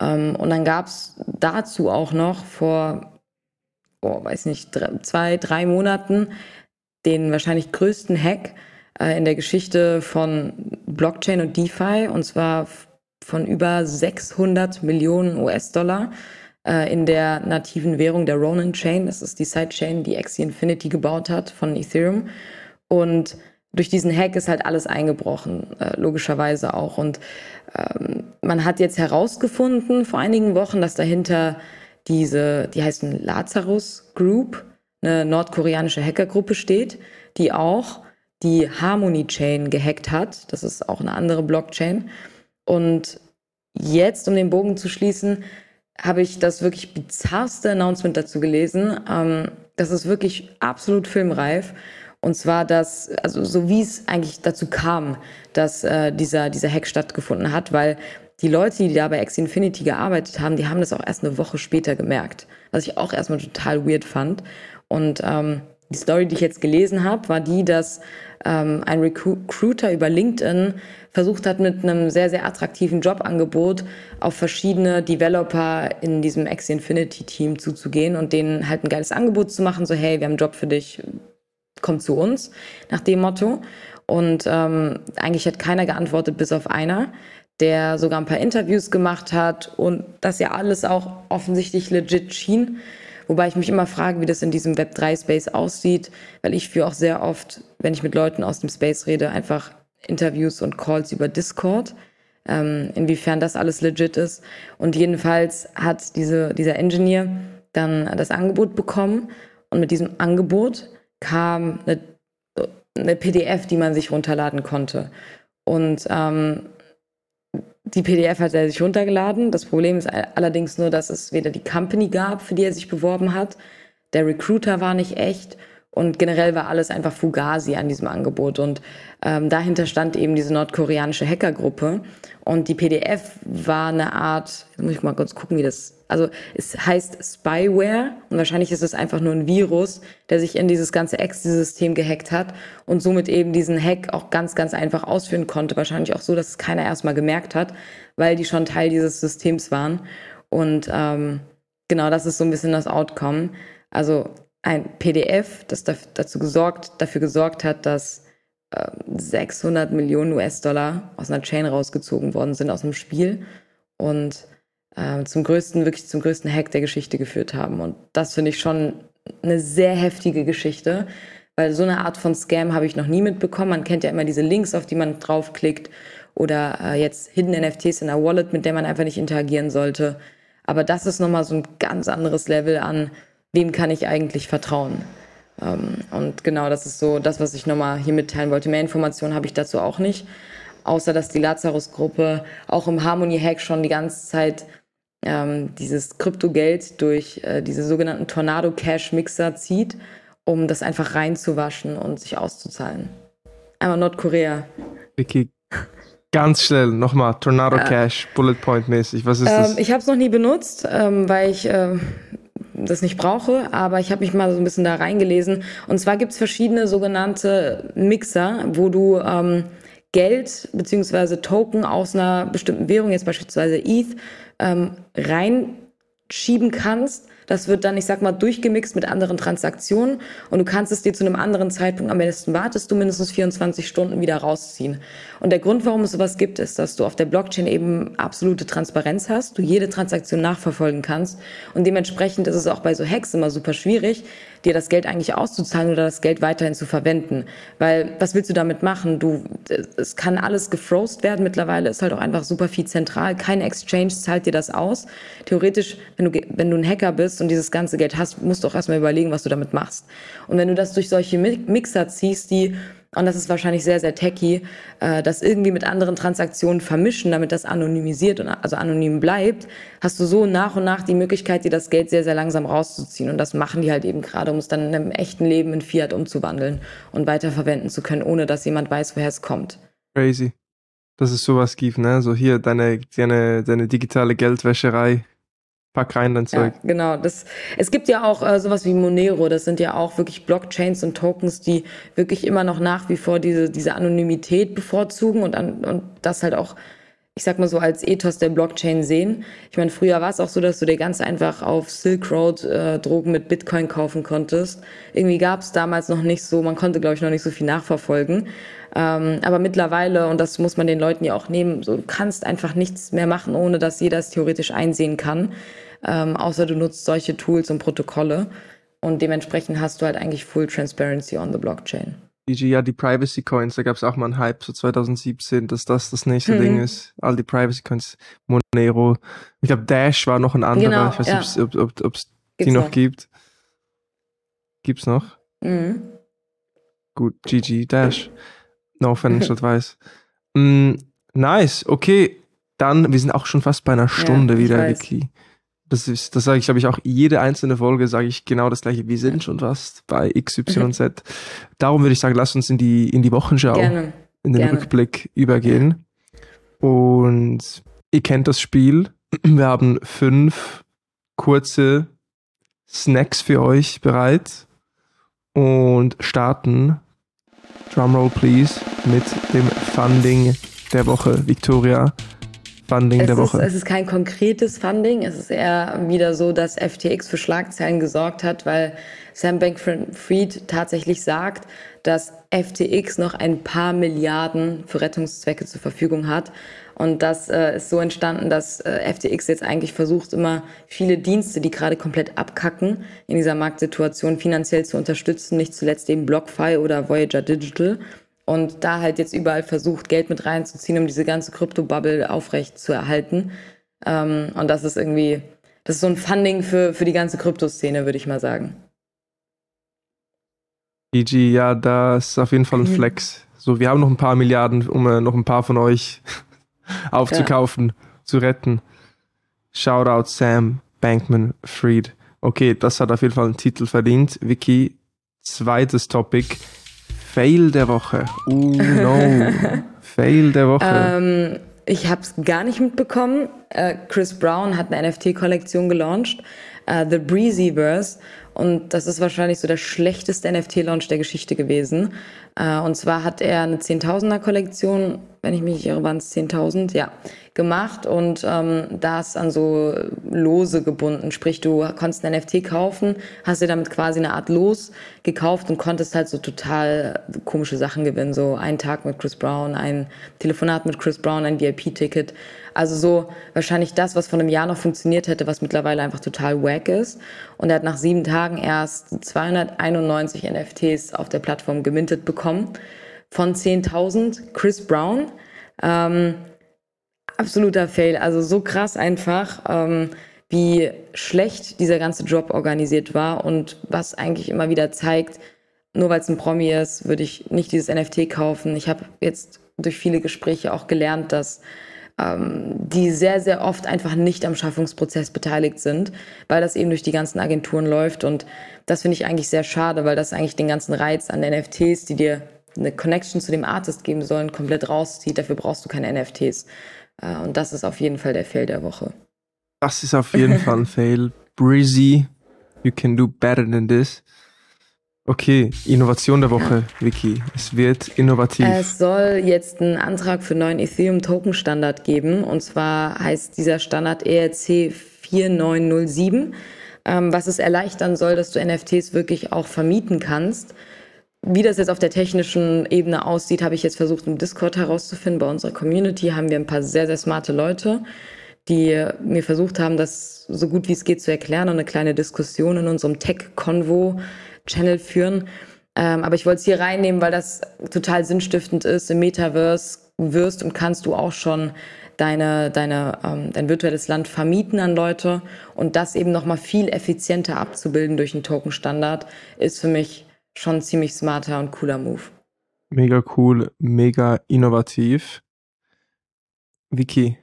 Ähm, und dann gab es dazu auch noch vor, oh, weiß nicht, drei, zwei, drei Monaten den wahrscheinlich größten Hack, in der Geschichte von Blockchain und DeFi, und zwar von über 600 Millionen US-Dollar äh, in der nativen Währung der Ronin Chain. Das ist die Sidechain, die Axie Infinity gebaut hat von Ethereum. Und durch diesen Hack ist halt alles eingebrochen, äh, logischerweise auch. Und ähm, man hat jetzt herausgefunden vor einigen Wochen, dass dahinter diese, die heißen Lazarus Group, eine nordkoreanische Hackergruppe steht, die auch die Harmony Chain gehackt hat. Das ist auch eine andere Blockchain. Und jetzt, um den Bogen zu schließen, habe ich das wirklich bizarrste Announcement dazu gelesen. Ähm, das ist wirklich absolut filmreif. Und zwar, dass, also so wie es eigentlich dazu kam, dass äh, dieser, dieser Hack stattgefunden hat, weil die Leute, die da bei X Infinity gearbeitet haben, die haben das auch erst eine Woche später gemerkt. Was ich auch erstmal total weird fand. Und ähm, die Story, die ich jetzt gelesen habe, war die, dass ähm, ein Recruiter über LinkedIn versucht hat, mit einem sehr, sehr attraktiven Jobangebot auf verschiedene Developer in diesem X Infinity Team zuzugehen und denen halt ein geiles Angebot zu machen, so hey, wir haben einen Job für dich, komm zu uns, nach dem Motto. Und ähm, eigentlich hat keiner geantwortet, bis auf einer, der sogar ein paar Interviews gemacht hat und das ja alles auch offensichtlich legit schien. Wobei ich mich immer frage, wie das in diesem Web3-Space aussieht, weil ich führe auch sehr oft, wenn ich mit Leuten aus dem Space rede, einfach Interviews und Calls über Discord, ähm, inwiefern das alles legit ist. Und jedenfalls hat diese, dieser Engineer dann das Angebot bekommen und mit diesem Angebot kam eine, eine PDF, die man sich runterladen konnte. Und ähm, die PDF hat er sich runtergeladen. Das Problem ist allerdings nur, dass es weder die Company gab, für die er sich beworben hat, der Recruiter war nicht echt und generell war alles einfach Fugazi an diesem Angebot. Und ähm, dahinter stand eben diese nordkoreanische Hackergruppe. Und die PDF war eine Art, jetzt muss ich mal kurz gucken, wie das also es heißt Spyware und wahrscheinlich ist es einfach nur ein Virus, der sich in dieses ganze Exe-System gehackt hat und somit eben diesen Hack auch ganz, ganz einfach ausführen konnte. Wahrscheinlich auch so, dass es keiner erstmal gemerkt hat, weil die schon Teil dieses Systems waren. Und ähm, genau das ist so ein bisschen das Outcome. Also ein PDF, das dazu gesorgt, dafür gesorgt hat, dass äh, 600 Millionen US-Dollar aus einer Chain rausgezogen worden sind aus dem Spiel. Und äh, zum größten, wirklich zum größten Hack der Geschichte geführt haben. Und das finde ich schon eine sehr heftige Geschichte, weil so eine Art von Scam habe ich noch nie mitbekommen. Man kennt ja immer diese Links, auf die man draufklickt oder äh, jetzt Hidden NFTs in der Wallet, mit der man einfach nicht interagieren sollte. Aber das ist nochmal so ein ganz anderes Level an, wem kann ich eigentlich vertrauen. Ähm, und genau das ist so das, was ich nochmal hier mitteilen wollte. Mehr Informationen habe ich dazu auch nicht, außer dass die Lazarus-Gruppe auch im Harmony-Hack schon die ganze Zeit ähm, dieses Kryptogeld durch äh, diese sogenannten Tornado Cash Mixer zieht, um das einfach reinzuwaschen und sich auszuzahlen. Einmal Nordkorea. Vicky, ganz schnell nochmal Tornado Cash, Bullet Point mäßig. Was ist ähm, das? Ich habe es noch nie benutzt, ähm, weil ich äh, das nicht brauche, aber ich habe mich mal so ein bisschen da reingelesen. Und zwar gibt es verschiedene sogenannte Mixer, wo du ähm, Geld beziehungsweise Token aus einer bestimmten Währung, jetzt beispielsweise ETH, ähm, reinschieben kannst. Das wird dann, ich sag mal, durchgemixt mit anderen Transaktionen und du kannst es dir zu einem anderen Zeitpunkt, am besten wartest du mindestens 24 Stunden wieder rausziehen. Und der Grund, warum es sowas gibt, ist, dass du auf der Blockchain eben absolute Transparenz hast, du jede Transaktion nachverfolgen kannst und dementsprechend ist es auch bei so Hacks immer super schwierig, dir das Geld eigentlich auszuzahlen oder das Geld weiterhin zu verwenden. Weil was willst du damit machen? Du, es kann alles gefrost werden. Mittlerweile ist halt auch einfach super viel zentral. Kein Exchange zahlt dir das aus. Theoretisch, wenn du, wenn du ein Hacker bist und dieses ganze Geld hast, musst du auch erstmal überlegen, was du damit machst. Und wenn du das durch solche Mixer ziehst, die und das ist wahrscheinlich sehr, sehr techy, äh, das irgendwie mit anderen Transaktionen vermischen, damit das anonymisiert und also anonym bleibt, hast du so nach und nach die Möglichkeit, dir das Geld sehr, sehr langsam rauszuziehen. Und das machen die halt eben gerade, um es dann im echten Leben in Fiat umzuwandeln und weiterverwenden zu können, ohne dass jemand weiß, woher es kommt. Crazy. Dass es sowas gibt, ne? So hier deine, deine, deine digitale Geldwäscherei pack rein dein Zeug. Ja, genau. Das, es gibt ja auch äh, sowas wie Monero, das sind ja auch wirklich Blockchains und Tokens, die wirklich immer noch nach wie vor diese, diese Anonymität bevorzugen und, an, und das halt auch, ich sag mal so, als Ethos der Blockchain sehen. Ich meine, früher war es auch so, dass du dir ganz einfach auf Silk Road äh, Drogen mit Bitcoin kaufen konntest. Irgendwie gab es damals noch nicht so, man konnte, glaube ich, noch nicht so viel nachverfolgen. Ähm, aber mittlerweile, und das muss man den Leuten ja auch nehmen, so, du kannst einfach nichts mehr machen, ohne dass jeder es theoretisch einsehen kann. Ähm, außer du nutzt solche Tools und Protokolle. Und dementsprechend hast du halt eigentlich Full Transparency on the Blockchain. Ja, die Privacy Coins, da gab es auch mal einen Hype, so 2017, dass das das nächste mhm. Ding ist. All die Privacy Coins, Monero. Ich glaube, Dash war noch ein anderer. Genau, ich weiß nicht, ja. ob es ob, die noch, noch gibt. Gibt's noch? Mhm. Gut, GG, Dash. No financial advice. Mm, nice, okay. Dann, wir sind auch schon fast bei einer Stunde ja, wieder, Vicky. Das ist, das sage ich, glaube ich, auch jede einzelne Folge sage ich genau das gleiche. Wir sind schon fast bei XYZ. Darum würde ich sagen, lass uns in die, in die Wochenschau, Gerne. in den Gerne. Rückblick übergehen. Und ihr kennt das Spiel. Wir haben fünf kurze Snacks für euch bereit und starten Drumroll please mit dem Funding der Woche. Victoria, Funding es der Woche. Ist, es ist kein konkretes Funding. Es ist eher wieder so, dass FTX für Schlagzeilen gesorgt hat, weil Sam Bankman-Fried tatsächlich sagt, dass FTX noch ein paar Milliarden für Rettungszwecke zur Verfügung hat. Und das äh, ist so entstanden, dass äh, FTX jetzt eigentlich versucht, immer viele Dienste, die gerade komplett abkacken, in dieser Marktsituation finanziell zu unterstützen, nicht zuletzt eben BlockFi oder Voyager Digital. Und da halt jetzt überall versucht, Geld mit reinzuziehen, um diese ganze Krypto-Bubble aufrecht zu erhalten. Ähm, und das ist irgendwie, das ist so ein Funding für, für die ganze Kryptoszene, würde ich mal sagen. EG, ja, da ist auf jeden Fall ein mhm. Flex. So, wir haben noch ein paar Milliarden, um äh, noch ein paar von euch aufzukaufen, ja. zu retten. Shoutout Sam Bankman Fried. Okay, das hat auf jeden Fall einen Titel verdient. Vicky, zweites Topic. Fail der Woche. Oh no. Fail der Woche. Ähm, ich habe es gar nicht mitbekommen. Äh, Chris Brown hat eine NFT-Kollektion gelauncht, äh, The Breezyverse. Und das ist wahrscheinlich so der schlechteste NFT-Launch der Geschichte gewesen. Äh, und zwar hat er eine 10.000er-Kollektion, wenn ich mich nicht irre, waren es 10.000, ja, gemacht und ähm, das an so Lose gebunden. Sprich, du konntest ein NFT kaufen, hast dir damit quasi eine Art Los gekauft und konntest halt so total komische Sachen gewinnen. So ein Tag mit Chris Brown, ein Telefonat mit Chris Brown, ein VIP-Ticket. Also so wahrscheinlich das, was vor einem Jahr noch funktioniert hätte, was mittlerweile einfach total wack ist. Und er hat nach sieben Tagen erst 291 NFTs auf der Plattform gemintet bekommen. Von 10.000 Chris Brown Ähm, absoluter Fail. Also so krass einfach, ähm, wie schlecht dieser ganze Job organisiert war und was eigentlich immer wieder zeigt, nur weil es ein Promi ist, würde ich nicht dieses NFT kaufen. Ich habe jetzt durch viele Gespräche auch gelernt, dass die sehr, sehr oft einfach nicht am Schaffungsprozess beteiligt sind, weil das eben durch die ganzen Agenturen läuft. Und das finde ich eigentlich sehr schade, weil das eigentlich den ganzen Reiz an NFTs, die dir eine Connection zu dem Artist geben sollen, komplett rauszieht. Dafür brauchst du keine NFTs. Äh, und das ist auf jeden Fall der Fail der Woche. Das ist auf jeden Fall ein Fail. Breezy, you can do better than this. Okay, Innovation der Woche, Vicky. Es wird innovativ. Es soll jetzt einen Antrag für neuen Ethereum Token Standard geben. Und zwar heißt dieser Standard ERC 4907, ähm, was es erleichtern soll, dass du NFTs wirklich auch vermieten kannst. Wie das jetzt auf der technischen Ebene aussieht, habe ich jetzt versucht, im Discord herauszufinden. Bei unserer Community haben wir ein paar sehr, sehr smarte Leute, die mir versucht haben, das so gut wie es geht zu erklären und eine kleine Diskussion in unserem Tech-Convo Channel führen. Ähm, aber ich wollte es hier reinnehmen, weil das total sinnstiftend ist. Im Metaverse wirst und kannst du auch schon deine, deine, ähm, dein virtuelles Land vermieten an Leute und das eben nochmal viel effizienter abzubilden durch einen Token-Standard ist für mich schon ein ziemlich smarter und cooler Move. Mega cool, mega innovativ. Vicky,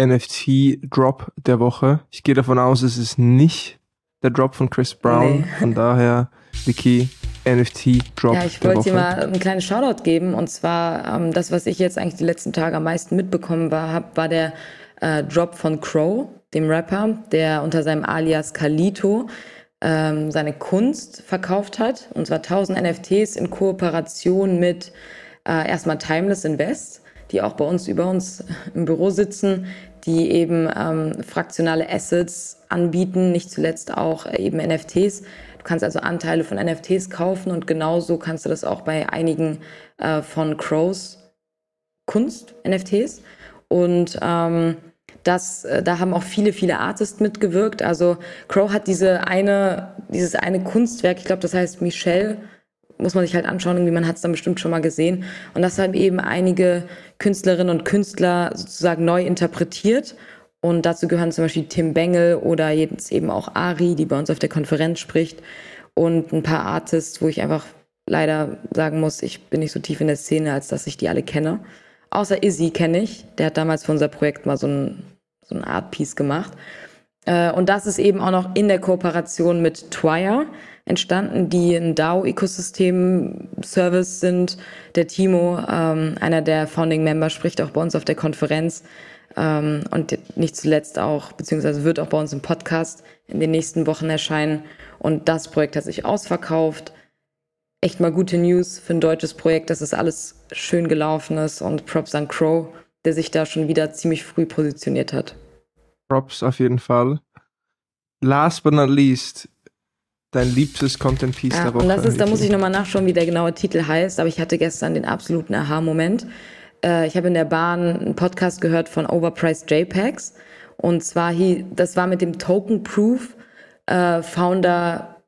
NFT-Drop der Woche. Ich gehe davon aus, es ist nicht der Drop von Chris Brown. Nee. Von daher, Vicky, NFT-Drop. Ja, ich wollte dir mal ein kleines Shoutout geben. Und zwar, ähm, das, was ich jetzt eigentlich die letzten Tage am meisten mitbekommen war, hab, war der äh, Drop von Crow, dem Rapper, der unter seinem Alias Kalito ähm, seine Kunst verkauft hat. Und zwar 1000 NFTs in Kooperation mit äh, erstmal Timeless Invest, die auch bei uns über uns im Büro sitzen, die eben ähm, fraktionale Assets anbieten, nicht zuletzt auch äh, eben NFTs. Du kannst also Anteile von NFTs kaufen und genauso kannst du das auch bei einigen äh, von Crows Kunst-NFTs. Und ähm, das, äh, da haben auch viele, viele Artists mitgewirkt. Also Crow hat diese eine, dieses eine Kunstwerk, ich glaube, das heißt Michelle, muss man sich halt anschauen, irgendwie man hat es dann bestimmt schon mal gesehen. Und das haben eben einige Künstlerinnen und Künstler sozusagen neu interpretiert. Und dazu gehören zum Beispiel Tim Bengel oder jetzt eben auch Ari, die bei uns auf der Konferenz spricht. Und ein paar Artists, wo ich einfach leider sagen muss, ich bin nicht so tief in der Szene, als dass ich die alle kenne. Außer Izzy kenne ich. Der hat damals für unser Projekt mal so ein, so ein Art-Piece gemacht. Äh, und das ist eben auch noch in der Kooperation mit Twire entstanden, die ein DAO-Ökosystem-Service sind. Der Timo, ähm, einer der Founding-Member, spricht auch bei uns auf der Konferenz. Ähm, und nicht zuletzt auch, beziehungsweise wird auch bei uns im Podcast in den nächsten Wochen erscheinen. Und das Projekt hat sich ausverkauft. Echt mal gute News für ein deutsches Projekt, dass es alles schön gelaufen ist. Und Props an Crow, der sich da schon wieder ziemlich früh positioniert hat. Props auf jeden Fall. Last but not least, dein liebstes Content Piece ja, der Woche. Und das ist, da muss ich nochmal nachschauen, wie der genaue Titel heißt, aber ich hatte gestern den absoluten Aha-Moment. Äh, ich habe in der Bahn einen Podcast gehört von Overpriced JPEGs. Und zwar, das war mit dem Token Proof äh, Founder,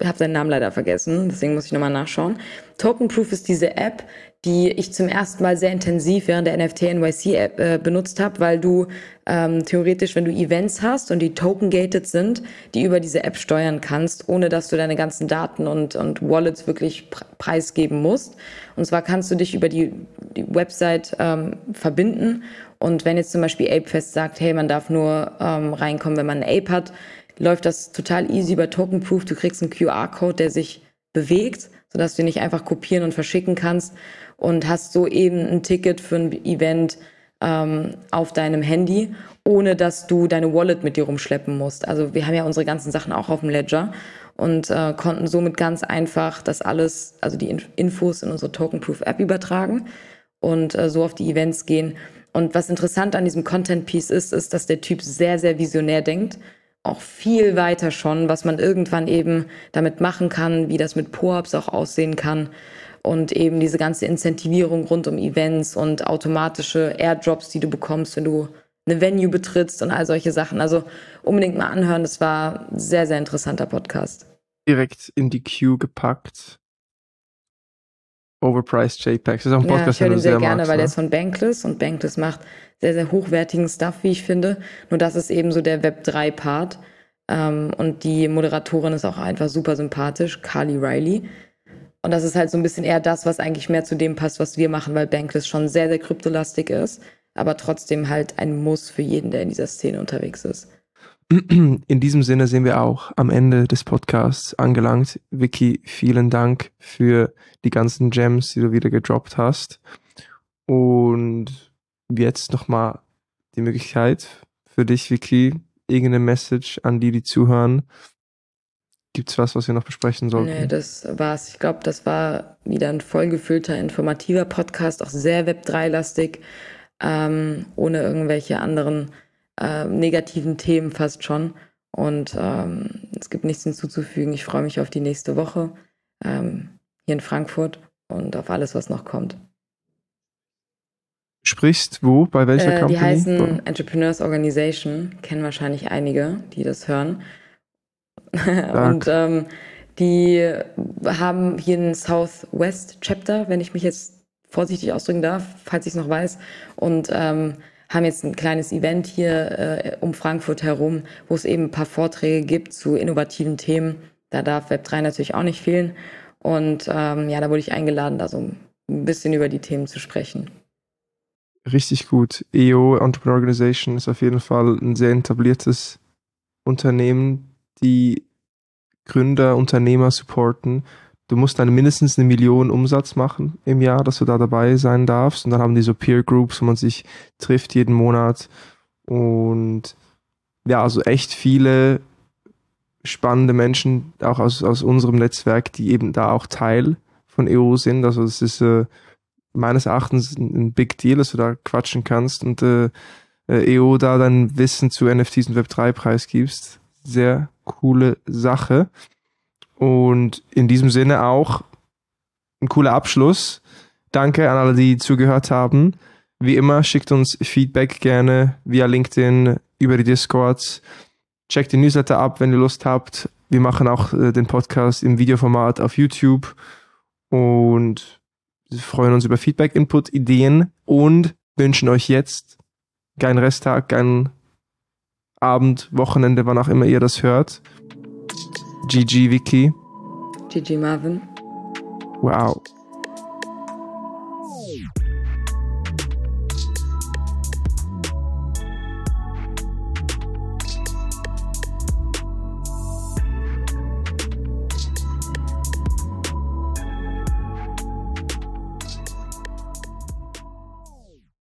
ich habe seinen Namen leider vergessen, deswegen muss ich nochmal nachschauen. Token Proof ist diese App, die ich zum ersten Mal sehr intensiv während der NFT NYC App äh, benutzt habe, weil du ähm, theoretisch, wenn du Events hast und die token-gated sind, die über diese App steuern kannst, ohne dass du deine ganzen Daten und, und Wallets wirklich preisgeben musst. Und zwar kannst du dich über die, die Website ähm, verbinden und wenn jetzt zum Beispiel ApeFest sagt, hey, man darf nur ähm, reinkommen, wenn man ein Ape hat, läuft das total easy über Token Proof. Du kriegst einen QR-Code, der sich bewegt, sodass du ihn nicht einfach kopieren und verschicken kannst und hast so eben ein Ticket für ein Event ähm, auf deinem Handy, ohne dass du deine Wallet mit dir rumschleppen musst. Also wir haben ja unsere ganzen Sachen auch auf dem Ledger und äh, konnten somit ganz einfach das alles, also die Infos in unsere Token-Proof-App übertragen und äh, so auf die Events gehen. Und was interessant an diesem Content-Piece ist, ist, dass der Typ sehr, sehr visionär denkt. Auch viel weiter schon, was man irgendwann eben damit machen kann, wie das mit Po-Ups auch aussehen kann und eben diese ganze Incentivierung rund um Events und automatische Airdrops, die du bekommst, wenn du eine Venue betrittst und all solche Sachen. Also unbedingt mal anhören. Das war ein sehr, sehr interessanter Podcast. Direkt in die Queue gepackt. Overpriced JPEGs. Das ist auch ein Ja, Podcast, ich höre den sehr sehr gerne, magst, weil der ne? ist von Bankless und Bankless macht sehr, sehr hochwertigen Stuff, wie ich finde. Nur das ist eben so der Web3-Part. Ähm, und die Moderatorin ist auch einfach super sympathisch, Carly Riley. Und das ist halt so ein bisschen eher das, was eigentlich mehr zu dem passt, was wir machen, weil Bankless schon sehr, sehr kryptolastig ist, aber trotzdem halt ein Muss für jeden, der in dieser Szene unterwegs ist. In diesem Sinne sind wir auch am Ende des Podcasts angelangt. Vicky, vielen Dank für die ganzen Gems, die du wieder gedroppt hast. Und jetzt nochmal die Möglichkeit für dich, Vicky, irgendeine Message an die, die zuhören. Gibt's was, was wir noch besprechen sollten? Nee, das war's. Ich glaube, das war wieder ein vollgefüllter, informativer Podcast, auch sehr Web3-lastig, ähm, ohne irgendwelche anderen äh, negativen Themen fast schon. Und ähm, es gibt nichts hinzuzufügen. Ich freue mich auf die nächste Woche ähm, hier in Frankfurt und auf alles, was noch kommt. Sprichst wo? Bei welcher Äh, Company? die heißen Entrepreneurs Organization, kennen wahrscheinlich einige, die das hören. und ähm, die haben hier ein Southwest Chapter, wenn ich mich jetzt vorsichtig ausdrücken darf, falls ich es noch weiß. Und ähm, haben jetzt ein kleines Event hier äh, um Frankfurt herum, wo es eben ein paar Vorträge gibt zu innovativen Themen. Da darf Web3 natürlich auch nicht fehlen. Und ähm, ja, da wurde ich eingeladen, da so ein bisschen über die Themen zu sprechen. Richtig gut. EO Entrepreneur Organization ist auf jeden Fall ein sehr etabliertes Unternehmen, die Gründer, Unternehmer supporten. Du musst dann mindestens eine Million Umsatz machen im Jahr, dass du da dabei sein darfst. Und dann haben die so Peer Groups, wo man sich trifft jeden Monat. Und ja, also echt viele spannende Menschen, auch aus, aus unserem Netzwerk, die eben da auch Teil von EO sind. Also es ist äh, meines Erachtens ein, Big Deal, dass du da quatschen kannst und äh, äh, EO da dein Wissen zu NFTs und Web3 preisgibst. Sehr coole Sache. Und in diesem Sinne auch ein cooler Abschluss. Danke an alle, die zugehört haben. Wie immer, schickt uns Feedback gerne via LinkedIn, über die Discords. Checkt den Newsletter ab, wenn ihr Lust habt. Wir machen auch äh, den Podcast im Videoformat auf YouTube. Und freuen uns über Feedback, Input, Ideen und wünschen euch jetzt geilen Resttag, geilen Abend, Wochenende, wann auch immer ihr das hört. GG Vicky. GG Marvin. Wow.